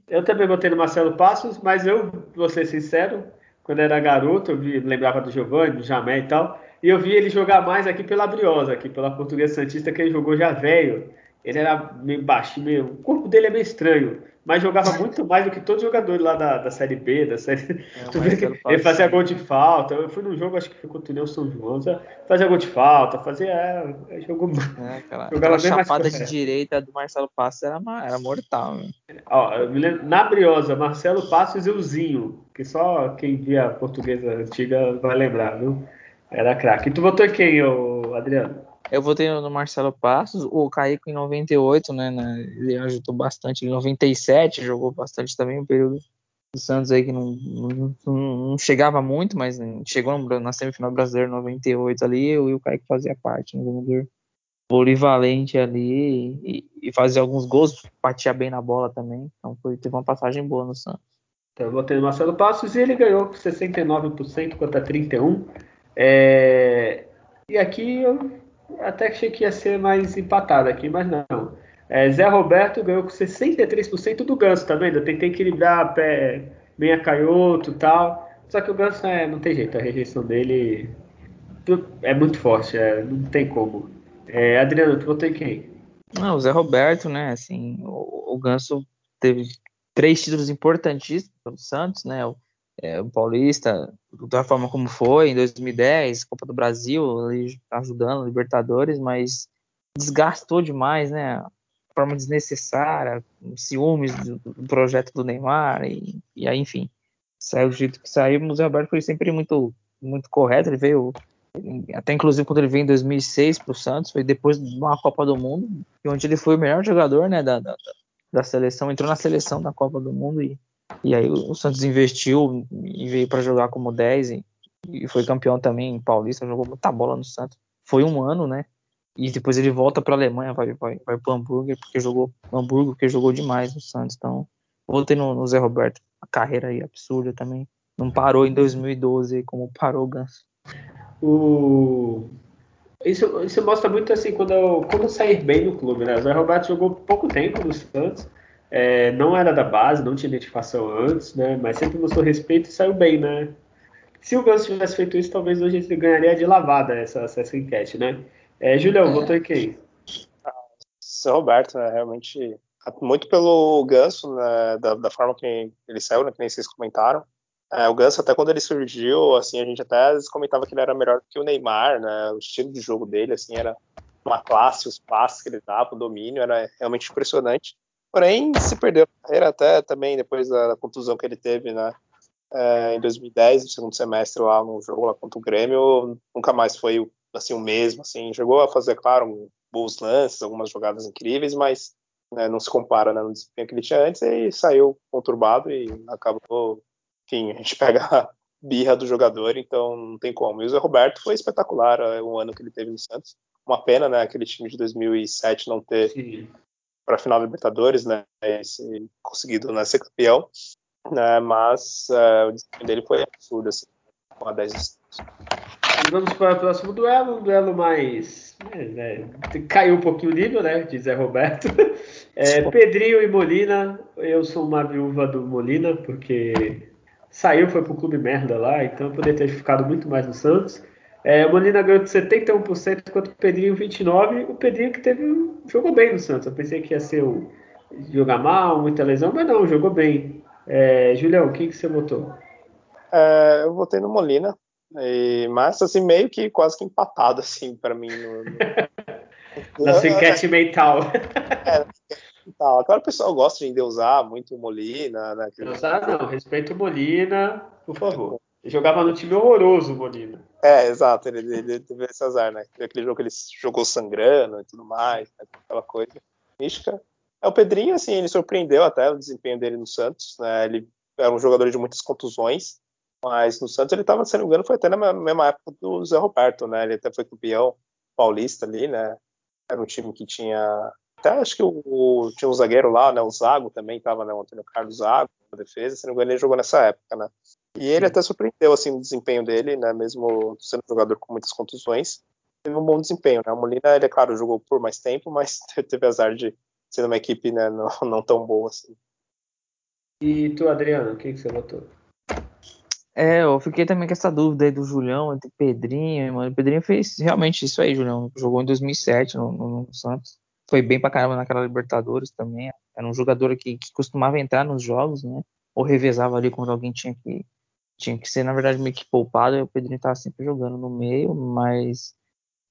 Eu também botei no Marcelo Passos, mas eu vou ser sincero, quando era garoto, eu vi, lembrava do Giovanni, do Jamé e tal, e eu vi ele jogar mais aqui pela Briosa, aqui pela Portuguesa Santista, que ele jogou já velho. Ele era meio baixo, meio. O corpo dele é meio estranho, mas jogava <laughs> muito mais do que todos os jogadores lá da, da Série B, da Série. É, <laughs> ele fazia gol de falta. Eu fui num jogo, acho que foi contra o Neo São João, fazia gol de falta, fazia. É, é jogou, é, cara, <laughs> jogava bem chapada de direita do Marcelo Passos era, era mortal. Né? Ó, lembro, na Briosa, Marcelo Passos e o Zinho, que só quem via portuguesa antiga vai lembrar, viu? Era craque. E tu votou em quem, ô, Adriano? Eu votei no Marcelo Passos, o Caíco em 98, né, né, Ele ajudou bastante. Em 97 jogou bastante também, um período do Santos aí que não, não, não chegava muito, mas chegou na semifinal brasileira em 98 ali, eu e o Caíco fazia parte, um jogador polivalente ali e, e fazia alguns gols, batia bem na bola também. Então foi, teve uma passagem boa no Santos. Então eu botei no Marcelo Passos e ele ganhou com 69% contra 31%. É... E aqui eu até achei que ia ser mais empatado aqui, mas não. É, Zé Roberto ganhou com 63% do Ganso, tá vendo? Eu tentei equilibrar pé meia canhoto e tal. Só que o Ganso é, não tem jeito, a rejeição dele é muito forte, é, não tem como. É, Adriano, tu votou em quem? Não, o Zé Roberto, né? Assim, o, o Ganso teve três títulos importantíssimos pelo Santos, né? O, é, o Paulista, da forma como foi, em 2010, Copa do Brasil, ajudando, Libertadores, mas desgastou demais, né? Forma desnecessária, ciúmes do, do projeto do Neymar, e, e, aí, enfim, saiu do jeito que saiu. O Zé Roberto foi sempre muito, muito correto, ele veio, até inclusive quando ele veio em 2006 para o Santos, foi depois de uma Copa do Mundo, onde ele foi o melhor jogador, né, da, da, da seleção, entrou na seleção da Copa do Mundo e e aí o Santos investiu e veio para jogar como 10 e, e, foi campeão também em Paulista, jogou muita bola no Santos. Foi um ano, né? E depois ele volta para a Alemanha, vai, vai, vai para Hamburgo, porque jogou Hamburgo, porque jogou demais no Santos. Então, voltei no, no Zé Roberto, a carreira aí absurda também. Não parou em 2012 como parou o Ganso. O... Isso, isso mostra muito assim quando, eu, quando sair bem no clube, né? O Zé Roberto jogou pouco tempo no Santos é, não era da base, não tinha identificação antes, né? Mas sempre mostrou respeito e saiu bem, né? Se o Ganso tivesse feito isso, talvez hoje ele ganharia de lavada essa, essa enquete, né? É, Julião, é. votou em quem? São Roberto, né? Realmente, muito pelo Ganso, né? da, da, forma que ele saiu, né? que nem vocês comentaram. É, o Ganso, até quando ele surgiu, assim, a gente até comentava que ele era melhor que o Neymar, né? O estilo de jogo dele, assim, era uma classe, os passes que ele dava, o domínio, era realmente impressionante. Porém, se perdeu a carreira até também depois da, contusão que ele teve, né? É, em 2010, no segundo semestre lá no jogo lá contra o Grêmio, nunca mais foi assim o mesmo, assim, chegou a fazer, claro, bons lances, algumas jogadas incríveis, mas né, não se compara né, no desempenho que ele tinha antes e saiu conturbado e acabou, enfim, a gente <laughs> pega birra do jogador, então não tem como. E o Zé Roberto foi espetacular é, o ano que ele teve no Santos. Uma pena, né, aquele time de 2007 não ter Sim para a final da Libertadores, né? Esse, conseguido né, ser campeão, né? Mas uh, o desempenho dele foi absurdo, assim, com a 10 Vamos para o próximo duelo, um duelo mais. Né, caiu um pouquinho o nível, né? De Zé Roberto. <laughs> É, Pedrinho e Molina. Eu sou uma viúva do Molina, porque saiu, foi pro clube merda lá, então poderia ter ficado muito mais no Santos. É, o Molina ganhou de 71%, enquanto o Pedrinho 29%. O Pedrinho que teve, jogou bem no Santos. Eu pensei que ia ser o, jogar mal, muita lesão, mas não, jogou bem. É, Julião, quem que você votou? É, eu votei no Molina, e, mas assim, meio que quase que empatado, assim, para mim. No, no... <laughs> Na enquete mental. <laughs> É, o pessoal gosta de endeusar muito o Molina, né? Endeusar não, respeito o Molina, por favor. Jogava no time horroroso, o Molina. É, exato, ele, ele, teve esse azar, né? Aquele jogo que ele jogou sangrando e tudo mais, né? aquela coisa mística. É, o Pedrinho, assim, ele surpreendeu até o desempenho dele no Santos, né? Ele era um jogador de muitas contusões, mas no Santos ele estava, se não me foi até na mesma época do Zé Roberto, né? Ele até foi campeão paulista ali, né? Era um time que tinha até acho que o, o, tinha um zagueiro lá, né? O Zago também estava, né? O Antônio Carlos Zago na defesa, se não me engano, ele jogou nessa época, né? E ele até surpreendeu, assim, o desempenho dele, né? Mesmo sendo um jogador com muitas contusões, teve um bom desempenho, né? O Molina, ele, é claro, jogou por mais tempo, <laughs> mas teve azar de ser uma equipe, né? Não, não tão boa, assim. E tu, Adriano, o que, que você votou? É, eu fiquei também com essa dúvida aí do Julião entre Pedrinho, mano. O Pedrinho fez realmente isso aí, Julião. Jogou em 2007 no, no, no Santos foi bem pra caramba naquela Libertadores também. Era um jogador que, que costumava entrar nos jogos, né? Ou revezava ali quando alguém tinha que tinha que ser, na verdade, meio que poupado. E o Pedrinho tava sempre jogando no meio, mas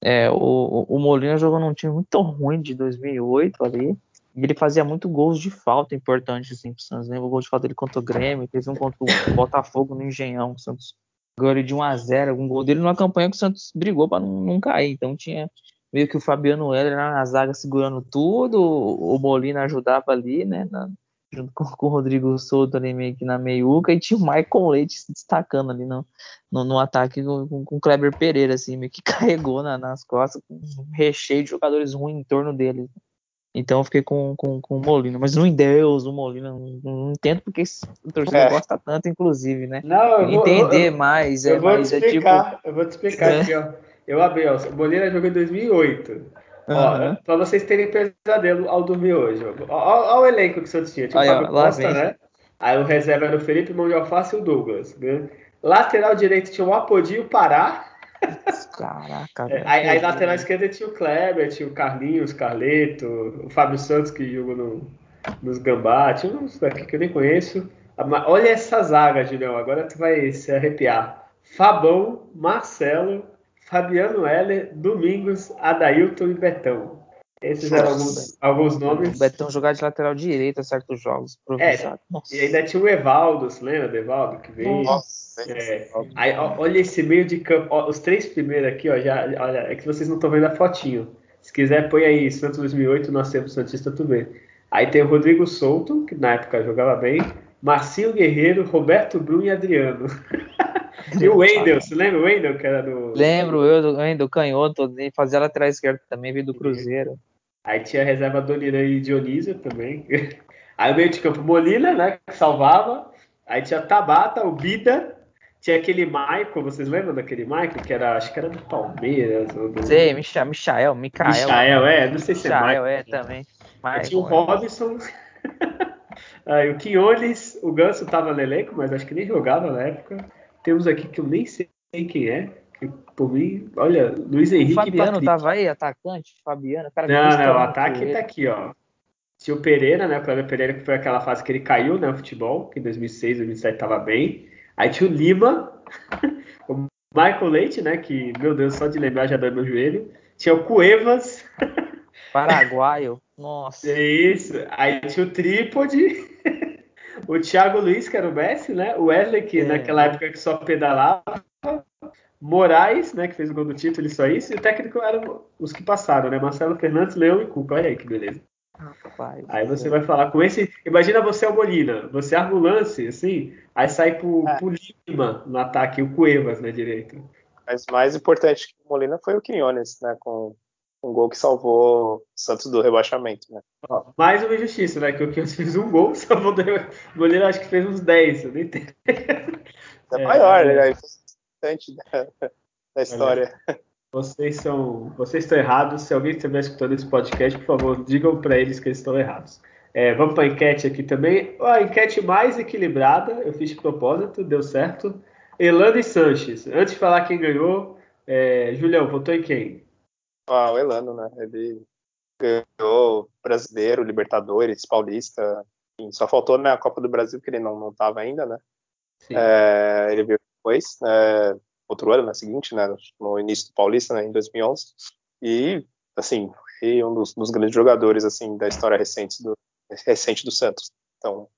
é, o, o Molina jogou num time muito ruim de 2008 ali. E ele fazia muito gols de falta importantes assim pro Santos. Lembra o gol de falta dele contra o Grêmio, fez um contra o Botafogo no Engenhão. O Santos ganhou de 1 a 0 algum gol dele numa campanha que o Santos brigou para não, não cair. Então tinha meio que o Fabiano Heller na zaga segurando tudo, o Molina ajudava ali, né, na, junto com, com, o Rodrigo Souto ali meio que na meiuca, e tinha o Michael Leite se destacando ali no, no, no ataque com, com, o Kleber Pereira, assim, meio que <laughs> carregou na, nas costas, com um recheio de jogadores ruins em torno dele. Então eu fiquei com, com, com o Molina, mas não em Deus, o Molina, não, não entendo porque o torcedor é. gosta tanto, inclusive, né? Não, eu vou, Entender eu, mais, eu é, vou mas te explicar, é tipo... Eu vou te explicar <laughs> é. aqui, ó. Eu abri, ó. O Molina jogou em 2008. Uhum. Ó, pra vocês terem pesadelo ao dormir hoje. Ó, o elenco que o Santos tinha. Tinha o Fábio Costa, né? Aí o reserva era o Felipe Mão de Alface e o Douglas. Né? Lateral direito tinha o Apodi e o Pará. Caraca, <laughs> é, aí, aí lateral esquerda tinha o Kleber, tinha o Carlinhos, Carleto, o Fábio Santos que jogou no, nos Gambá, tinha uns daqui que eu nem conheço. Olha essa zaga, Julião, agora tu vai se arrepiar. Fabão, Marcelo, Fabiano Heller, Domingos, Adailton e Betão. Esses eram alguns, alguns nomes. O Betão jogar de lateral direito a certos jogos. É, e ainda tinha o Evaldo, você lembra do Evaldo que veio? Nossa, é, aí, olha esse meio de campo. Ó, os três primeiros aqui, ó, já, olha, é que vocês não estão vendo a fotinho. Se quiser, põe aí Santos 2008, nós temos Santista, tu vê. Aí tem o Rodrigo Souto, que na época jogava bem, Marcinho Guerreiro, Roberto Brum e Adriano. <laughs> E o Wendel, você lembra o Wendel que era do. Lembro, eu, o Wendel, canhoto, fazia lateral esquerdo também, veio do Cruzeiro. Aí tinha a reserva Doniran e Dionísio também. <laughs> Aí o meio de campo Molina, né, que salvava. Aí tinha Tabata, o Bida, tinha aquele Michael, vocês lembram daquele Michael? Que era, acho que era do Palmeiras. Ou do... Sei, Micha, Michael, Michael. Michael, é, não sei se é Michael. é, também. Michael, tinha o é. Robson. <laughs> Aí o Quiones, o Ganso tava no elenco, mas acho que nem jogava na época. Temos aqui que eu nem sei quem é. Que, por mim, olha, Luiz Henrique. O Fabiano tava aí, atacante? Fabiano, cara. Não, não, o ataque tá aqui, ó. Tinha o Pereira, né? O Cleber Pereira, que foi aquela fase que ele caiu, né? O futebol, que em 2006, 2007 tava bem. Aí tinha o Lima, <laughs> o Michael Leite, né? Que, meu Deus, só de lembrar já dá meu joelho. Tinha o Cuevas. <laughs> Paraguaio, nossa. É isso. Aí tinha o Trípode. <laughs> o Thiago Luiz, que era o Messi, né? O Wesley, que é. naquela época que só pedalava. Moraes, né, que fez o gol do título e só isso, e o técnico eram os que passaram, né? Marcelo Fernandes, Leão e Cuca. Olha aí que beleza. Rapaz, aí você é. vai falar com esse. Imagina você é o Molina, você arma o lance, assim, aí sai pro, é. pro Lima no ataque, o Cuevas na direita. Mas mais importante que o Molina foi o Quinones, né? Com um gol que salvou o Santos do rebaixamento, né? Mais uma injustiça, né? Que o Kios fez um gol, <laughs> salvou do O goleiro acho que fez uns 10, eu nem entendo. É, maior, é, né? Bastante da, <laughs> da história. Olha, vocês são. Vocês estão errados. Se alguém estiver escutando esse podcast, por favor, digam para eles que eles estão errados. É, vamos para a enquete aqui também. A enquete mais equilibrada, eu fiz de propósito, deu certo. Elano e Sanches. Antes de falar quem ganhou, É, Julião, votou em quem? Ah, o Elano, né? Ele ganhou brasileiro, Libertadores, Paulista. Enfim, só faltou na Copa do Brasil, que ele não, não tava ainda, né? É, ele veio depois, é, outro ano, na né, seguinte, né? No início do Paulista, né? Em 2011. E, assim, foi um dos, dos grandes jogadores, assim, da história recente do, recente do Santos. Então,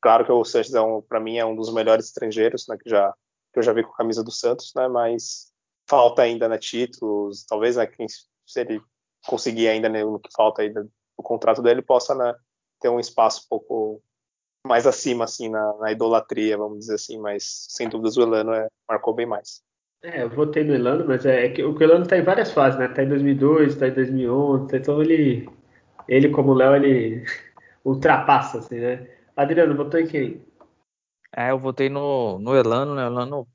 claro que o Santos, é um, para mim, é um dos melhores estrangeiros, né? Que já, que eu já vi com a camisa do Santos, né? Mas falta ainda né, títulos, talvez né, se ele conseguir ainda né, no que falta aí do contrato dele possa né, ter um espaço um pouco mais acima assim na, na, idolatria, vamos dizer assim, mas sem dúvidas o Elano é, marcou bem mais. É, eu votei no Elano, mas é, é que o Elano está em várias fases, né? Está em 2002, está em 2011, então ele, ele como o Léo, ele <laughs> ultrapassa, assim, né? Adriano, votou em quem? É, eu votei no, no Elano, né? Elano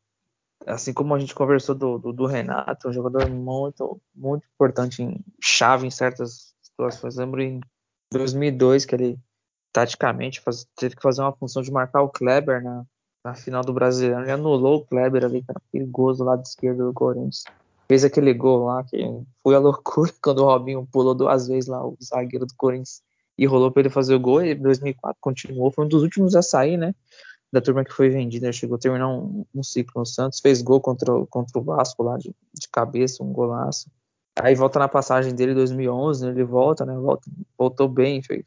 assim como a gente conversou do, do, do, Renato, um jogador muito, muito importante, em, chave em certas situações. Lembro em 2002 que ele taticamente faz, teve que fazer uma função de marcar o Kleber na, na final do Brasileiro. Ele anulou o Kleber ali, cara, perigoso do lado esquerdo do Corinthians. Fez aquele gol lá que foi a loucura <laughs> quando o Robinho pulou duas vezes lá, o zagueiro do Corinthians, e rolou para ele fazer o gol. E em 2004 continuou, foi um dos últimos a sair, né? Da turma que foi vendida, chegou a terminar um, um, ciclo no Santos, fez gol contra, contra o Vasco lá de, de cabeça, um golaço. Aí volta na passagem dele em 2011, né, ele volta, né, volta, voltou bem, fez,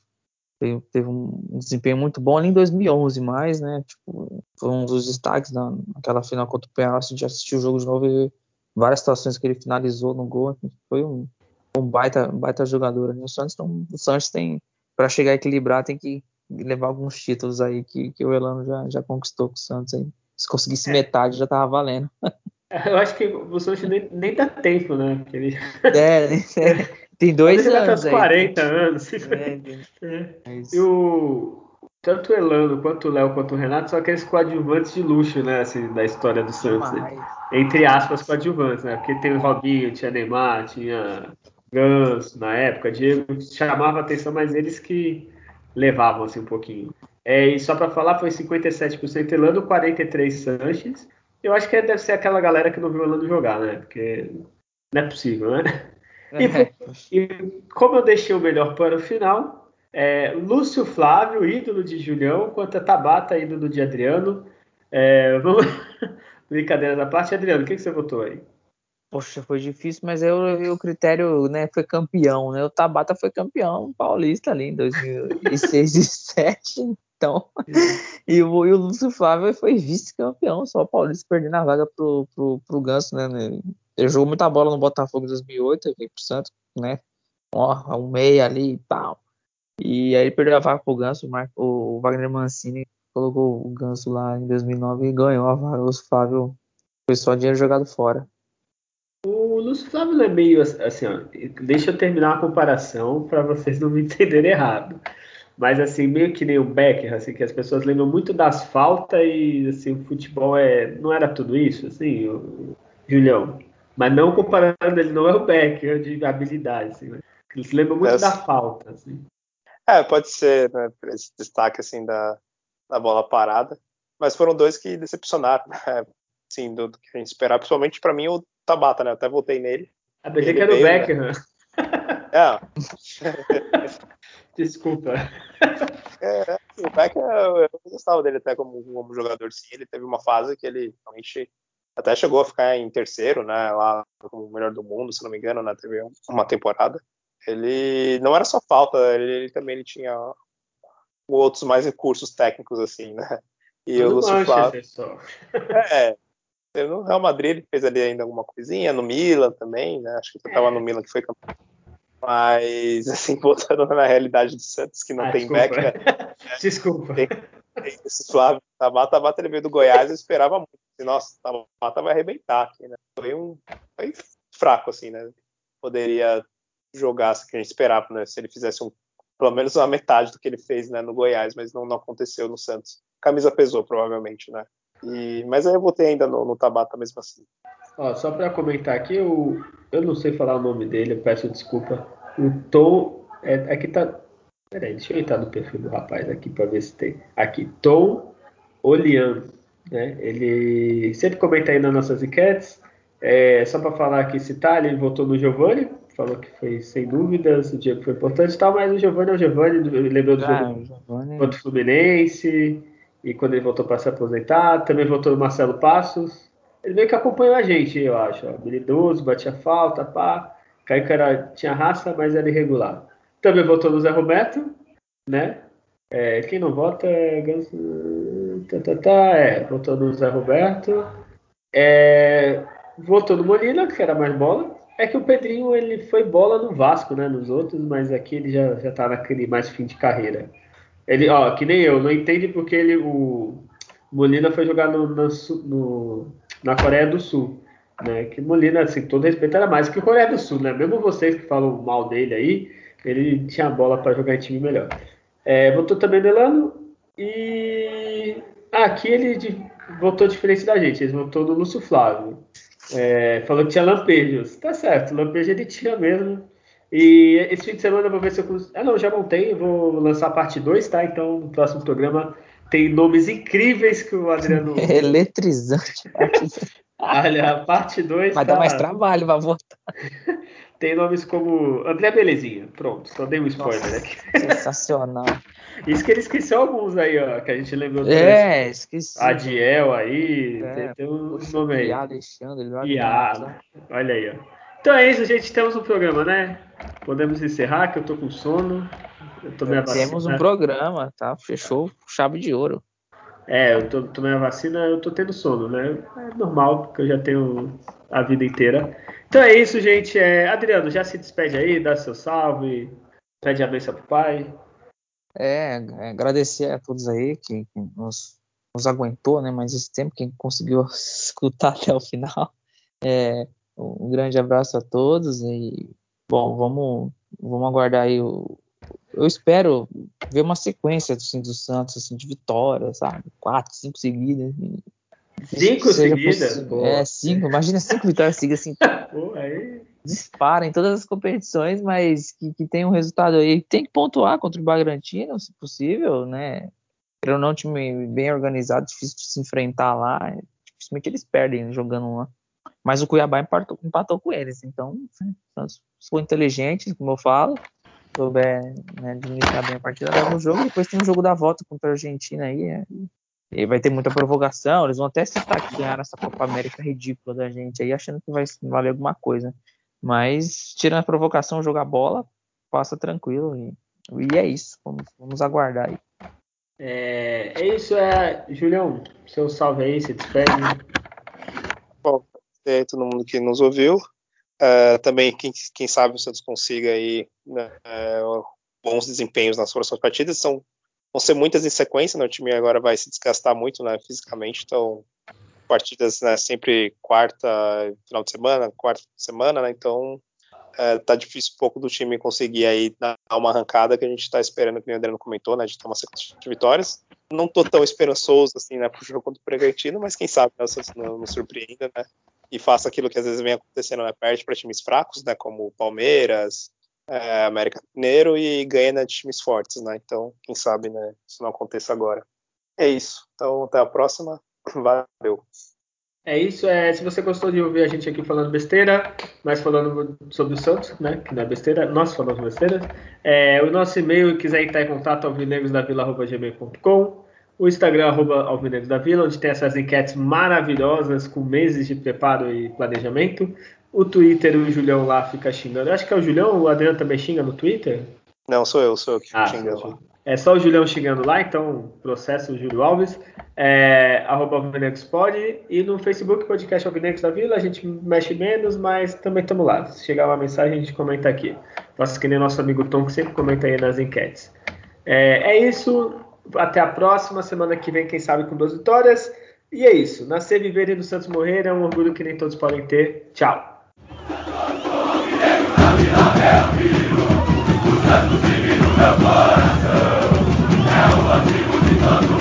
teve um desempenho muito bom ali em 2011, mais, né, tipo, foi um dos destaques na, naquela final contra o Penal, a gente assistiu o jogo de novo e várias situações que ele finalizou no gol, foi um, um baita, baita jogador, né, o Santos, então, o Santos tem, para chegar a equilibrar, tem que levar alguns títulos aí que, que o Elano já, já conquistou com o Santos aí. Se conseguisse é. metade, já tava valendo. <laughs> Eu acho que o Santos nem, nem dá tempo, né? Porque ele... É, é, <laughs> tem dois anos. Ele 40 aí, anos. É. <laughs> é e o, tanto o Elano, quanto o Léo, quanto o Renato são aqueles coadjuvantes de luxo, né? Assim, da história do Santos. Né? Entre aspas, coadjuvantes, né? Porque tem o Robinho, tinha Neymar, tinha Ganso na época. Diego chamava atenção, mas eles que levavam assim um pouquinho. É, e só para falar, foi 57% Elano, 43% Sanches. Eu acho que deve ser aquela galera que não viu o Elano jogar, né? Porque não é possível, né? É. E, e, como eu deixei o melhor para o final, é, Lúcio Flávio, ídolo de Julião, quanto a Tabata, ídolo de Adriano. É, vamos... <laughs> Brincadeira da parte. Adriano, o que, que você votou aí? Poxa, foi difícil, mas eu, o critério, né, foi campeão, né? O Tabata foi campeão paulista ali em 2006 e <laughs> 2007, então. e, o, e o Lúcio Flávio foi vice-campeão, só o Paulista perdendo a vaga pro, pro, pro Ganso, né? Ele jogou muita bola no Botafogo em 2008, veio pro Santos, né? Ó, um meia ali e tal. E aí ele perdeu a vaga pro Ganso, o, o Wagner Mancini colocou o Ganso lá em 2009 e ganhou a vaga. O Lúcio Flávio foi só dinheiro jogado fora. O Lúcio Flávio é meio assim, ó, deixa eu terminar a comparação para vocês não me entenderem errado. Mas assim, meio que nem o Becker, assim, que as pessoas lembram muito das faltas e assim, o futebol é, não era tudo isso, assim, o, Julião. Mas não comparando, ele não é o Becker de habilidade, assim, né? Eles lembram muito é, da falta, assim. É, pode ser, né, esse destaque assim da, da bola parada. Mas foram dois que decepcionaram, <laughs> né? Assim, do, do que a gente esperava. Principalmente para mim o Tabata, né? Eu até votei nele. A BG que era o Beckham. Né? É. <laughs> Desculpa. É, o Beckham, eu, eu gostava dele até como, como jogador, sim. Ele teve uma fase que ele realmente até chegou a ficar em terceiro, né? Lá como o melhor do mundo, se não me engano, né? Teve uma temporada. Ele não era só falta, ele, ele também ele tinha outros mais recursos técnicos, assim, né? E o Lúcio Flávio. É, no Real Madrid ele fez ali ainda alguma coisinha, no Milan também, né? Acho que ele estava no Milan que foi campeão. Mas, assim, <laughs> voltando na realidade do Santos, que não ah, tem desculpa. né? <laughs> desculpa. Tem, tem esse Flávio Tabata, Tabata ele veio do Goiás, eu esperava muito. Assim, Nossa, Tabata vai arrebentar aqui, né? Foi um foi fraco, assim, né? Poderia jogar assim, que a gente esperava, né? Se ele fizesse um, pelo menos a metade do que ele fez né, no Goiás, mas não, não aconteceu no Santos. Camisa pesou, provavelmente, né? E, mas aí eu votei ainda no, no Tabata mesmo assim. Ó, só para comentar aqui, eu, eu não sei falar o nome dele, eu peço desculpa. O Tom. É, aqui tá. Peraí, deixa eu entrar no perfil do rapaz aqui para ver se tem. Aqui, Tom Olian. Né? Ele sempre comenta aí nas nossas enquetes. É, só para falar aqui, citar, ele votou no Giovanni, falou que foi sem dúvidas, o Diego foi importante e tal, mas o Giovanni é o Giovanni, lembrou do ah, jogo Giovanni... contra o Fluminense, e quando ele voltou para se aposentar, também votou no Marcelo Passos. Ele meio que acompanhou a gente, eu acho. Habilidoso, batia falta, pá. Kaique era, tinha raça, mas era irregular. Também votou no Zé Roberto, né? É, quem não vota é Tá, tá, tá, é, votou no Zé Roberto. É, votou no Molina, que era mais bola. É que o Pedrinho ele foi bola no Vasco, né? Nos outros, mas aqui ele já, já tá naquele mais fim de carreira. Ele, ó, que nem eu, não entende porque ele, o Molina foi jogar no, no, no, na Coreia do Sul. Né? Que Molina, assim, todo respeito, era mais que o Coreia do Sul, né? Mesmo vocês que falam mal dele aí, ele tinha bola para jogar em time melhor. É, também no Elano e aqui ele votou diferente da gente, ele votou no Lúcio Flávio. É, falou que tinha lampejos. Tá certo, lampejo ele tinha mesmo. E esse fim de semana eu vou ver se eu consigo. Ah, não, já montei, vou lançar a parte 2, tá? Então no próximo programa tem nomes incríveis que o Adriano. <laughs> Eletrizante. Olha, a parte 2. Vai tá... dar mais trabalho, vai votar. <laughs> Tem nomes como André Belezinha. Pronto, só dei um spoiler Nossa, aqui. Sensacional. <laughs> Isso que ele esqueceu alguns aí, ó, que a gente lembrou. É, esqueci. Adiel aí, é, tem, tem um nome aí. Alexandre. Iá, olha aí, ó. Então é isso, gente. Temos um programa, né? Podemos encerrar, que eu tô com sono. Eu tomei a vacina. Temos um programa, tá? Fechou chave de ouro. É, eu tô, tomei a vacina, eu tô tendo sono, né? É normal, porque eu já tenho a vida inteira. Então é isso, gente. É, Adriano, já se despede aí, dá seu salve, pede a bênção pro pai. É, agradecer a todos aí que, que nos, nos, aguentou, né? Mas esse tempo, quem conseguiu <laughs> escutar até o final. É, um grande abraço a todos e, bom, vamos, vamos aguardar aí o. Eu espero ver uma sequência assim, do Santos assim, de vitórias, sabe? Quatro, cinco seguidas. Cinco seguidas? É, cinco. Imagina cinco vitórias seguidas assim. <laughs> Pô, aí... Dispara em todas as competições, mas que, que tem um resultado aí. Tem que pontuar contra o Bagrantino, se possível, né? Para não um time bem organizado, difícil de se enfrentar lá. Dificilmente eles perdem jogando lá. Mas o Cuiabá empatou, empatou com eles. Então, se for inteligente, como eu falo, souber né, administrar bem a partida, leva o jogo. Depois tem o jogo da volta contra a Argentina aí. É, e vai ter muita provocação, eles vão até citar que ganharam essa Copa América ridícula da gente aí, achando que vai valer alguma coisa. Mas, tirando a provocação, jogar bola, passa tranquilo. E, e é isso, vamos, vamos aguardar aí. É, é isso, é. Julião, seu salve aí, se despede. Bom, é todo mundo que nos ouviu. Uh, também, quem, quem sabe o Santos consiga aí né, uh, bons desempenhos nas próximas partidas. São vão ser muitas em sequência, né? O time agora vai se desgastar muito, né, fisicamente, então partidas né, sempre quarta, final de semana, quarta semana, né? Então é, tá difícil um pouco do time conseguir aí dar uma arrancada que a gente está esperando, que o Adriano comentou, né? De ter uma sequência de vitórias. Não tô tão esperançoso assim, né, pro jogo contra o Bragantino, mas quem sabe né, o Santos não, não surpreenda, né? E faça aquilo que às vezes vem acontecendo, né? Perde para times fracos, né? Como Palmeiras, é, América Mineiro e ganha né, de times fortes, né? Então, quem sabe, né? Isso não aconteça agora. É isso. Então, até a próxima. Valeu. É isso. É, se você gostou de ouvir a gente aqui falando besteira, mas falando sobre o Santos, né? Que não é besteira, nós falamos besteira. É, o nosso e-mail, quiser entrar em contato, alvinegosdavila.gmail.com o Instagram, arroba Alvinegos da Vila, onde tem essas enquetes maravilhosas com meses de preparo e planejamento. O Twitter, o Julião lá fica xingando. Eu acho que é o Julião, o Adriano também xinga no Twitter? Não, sou eu, sou eu que ah, xingo. É só o Julião xingando lá, então processo o Júlio Alves, é, arroba Alvinegos pode, e no Facebook, podcast Alvinegos da Vila, a gente mexe menos, mas também estamos lá. Se chegar uma mensagem, a gente comenta aqui. Faça que nem nosso amigo Tom, que sempre comenta aí nas enquetes. É, é isso, até a próxima, semana que vem, quem sabe, com duas vitórias. E é isso. Nascer, viver e no Santos morrer é um orgulho que nem todos podem ter. Tchau. É o antigo de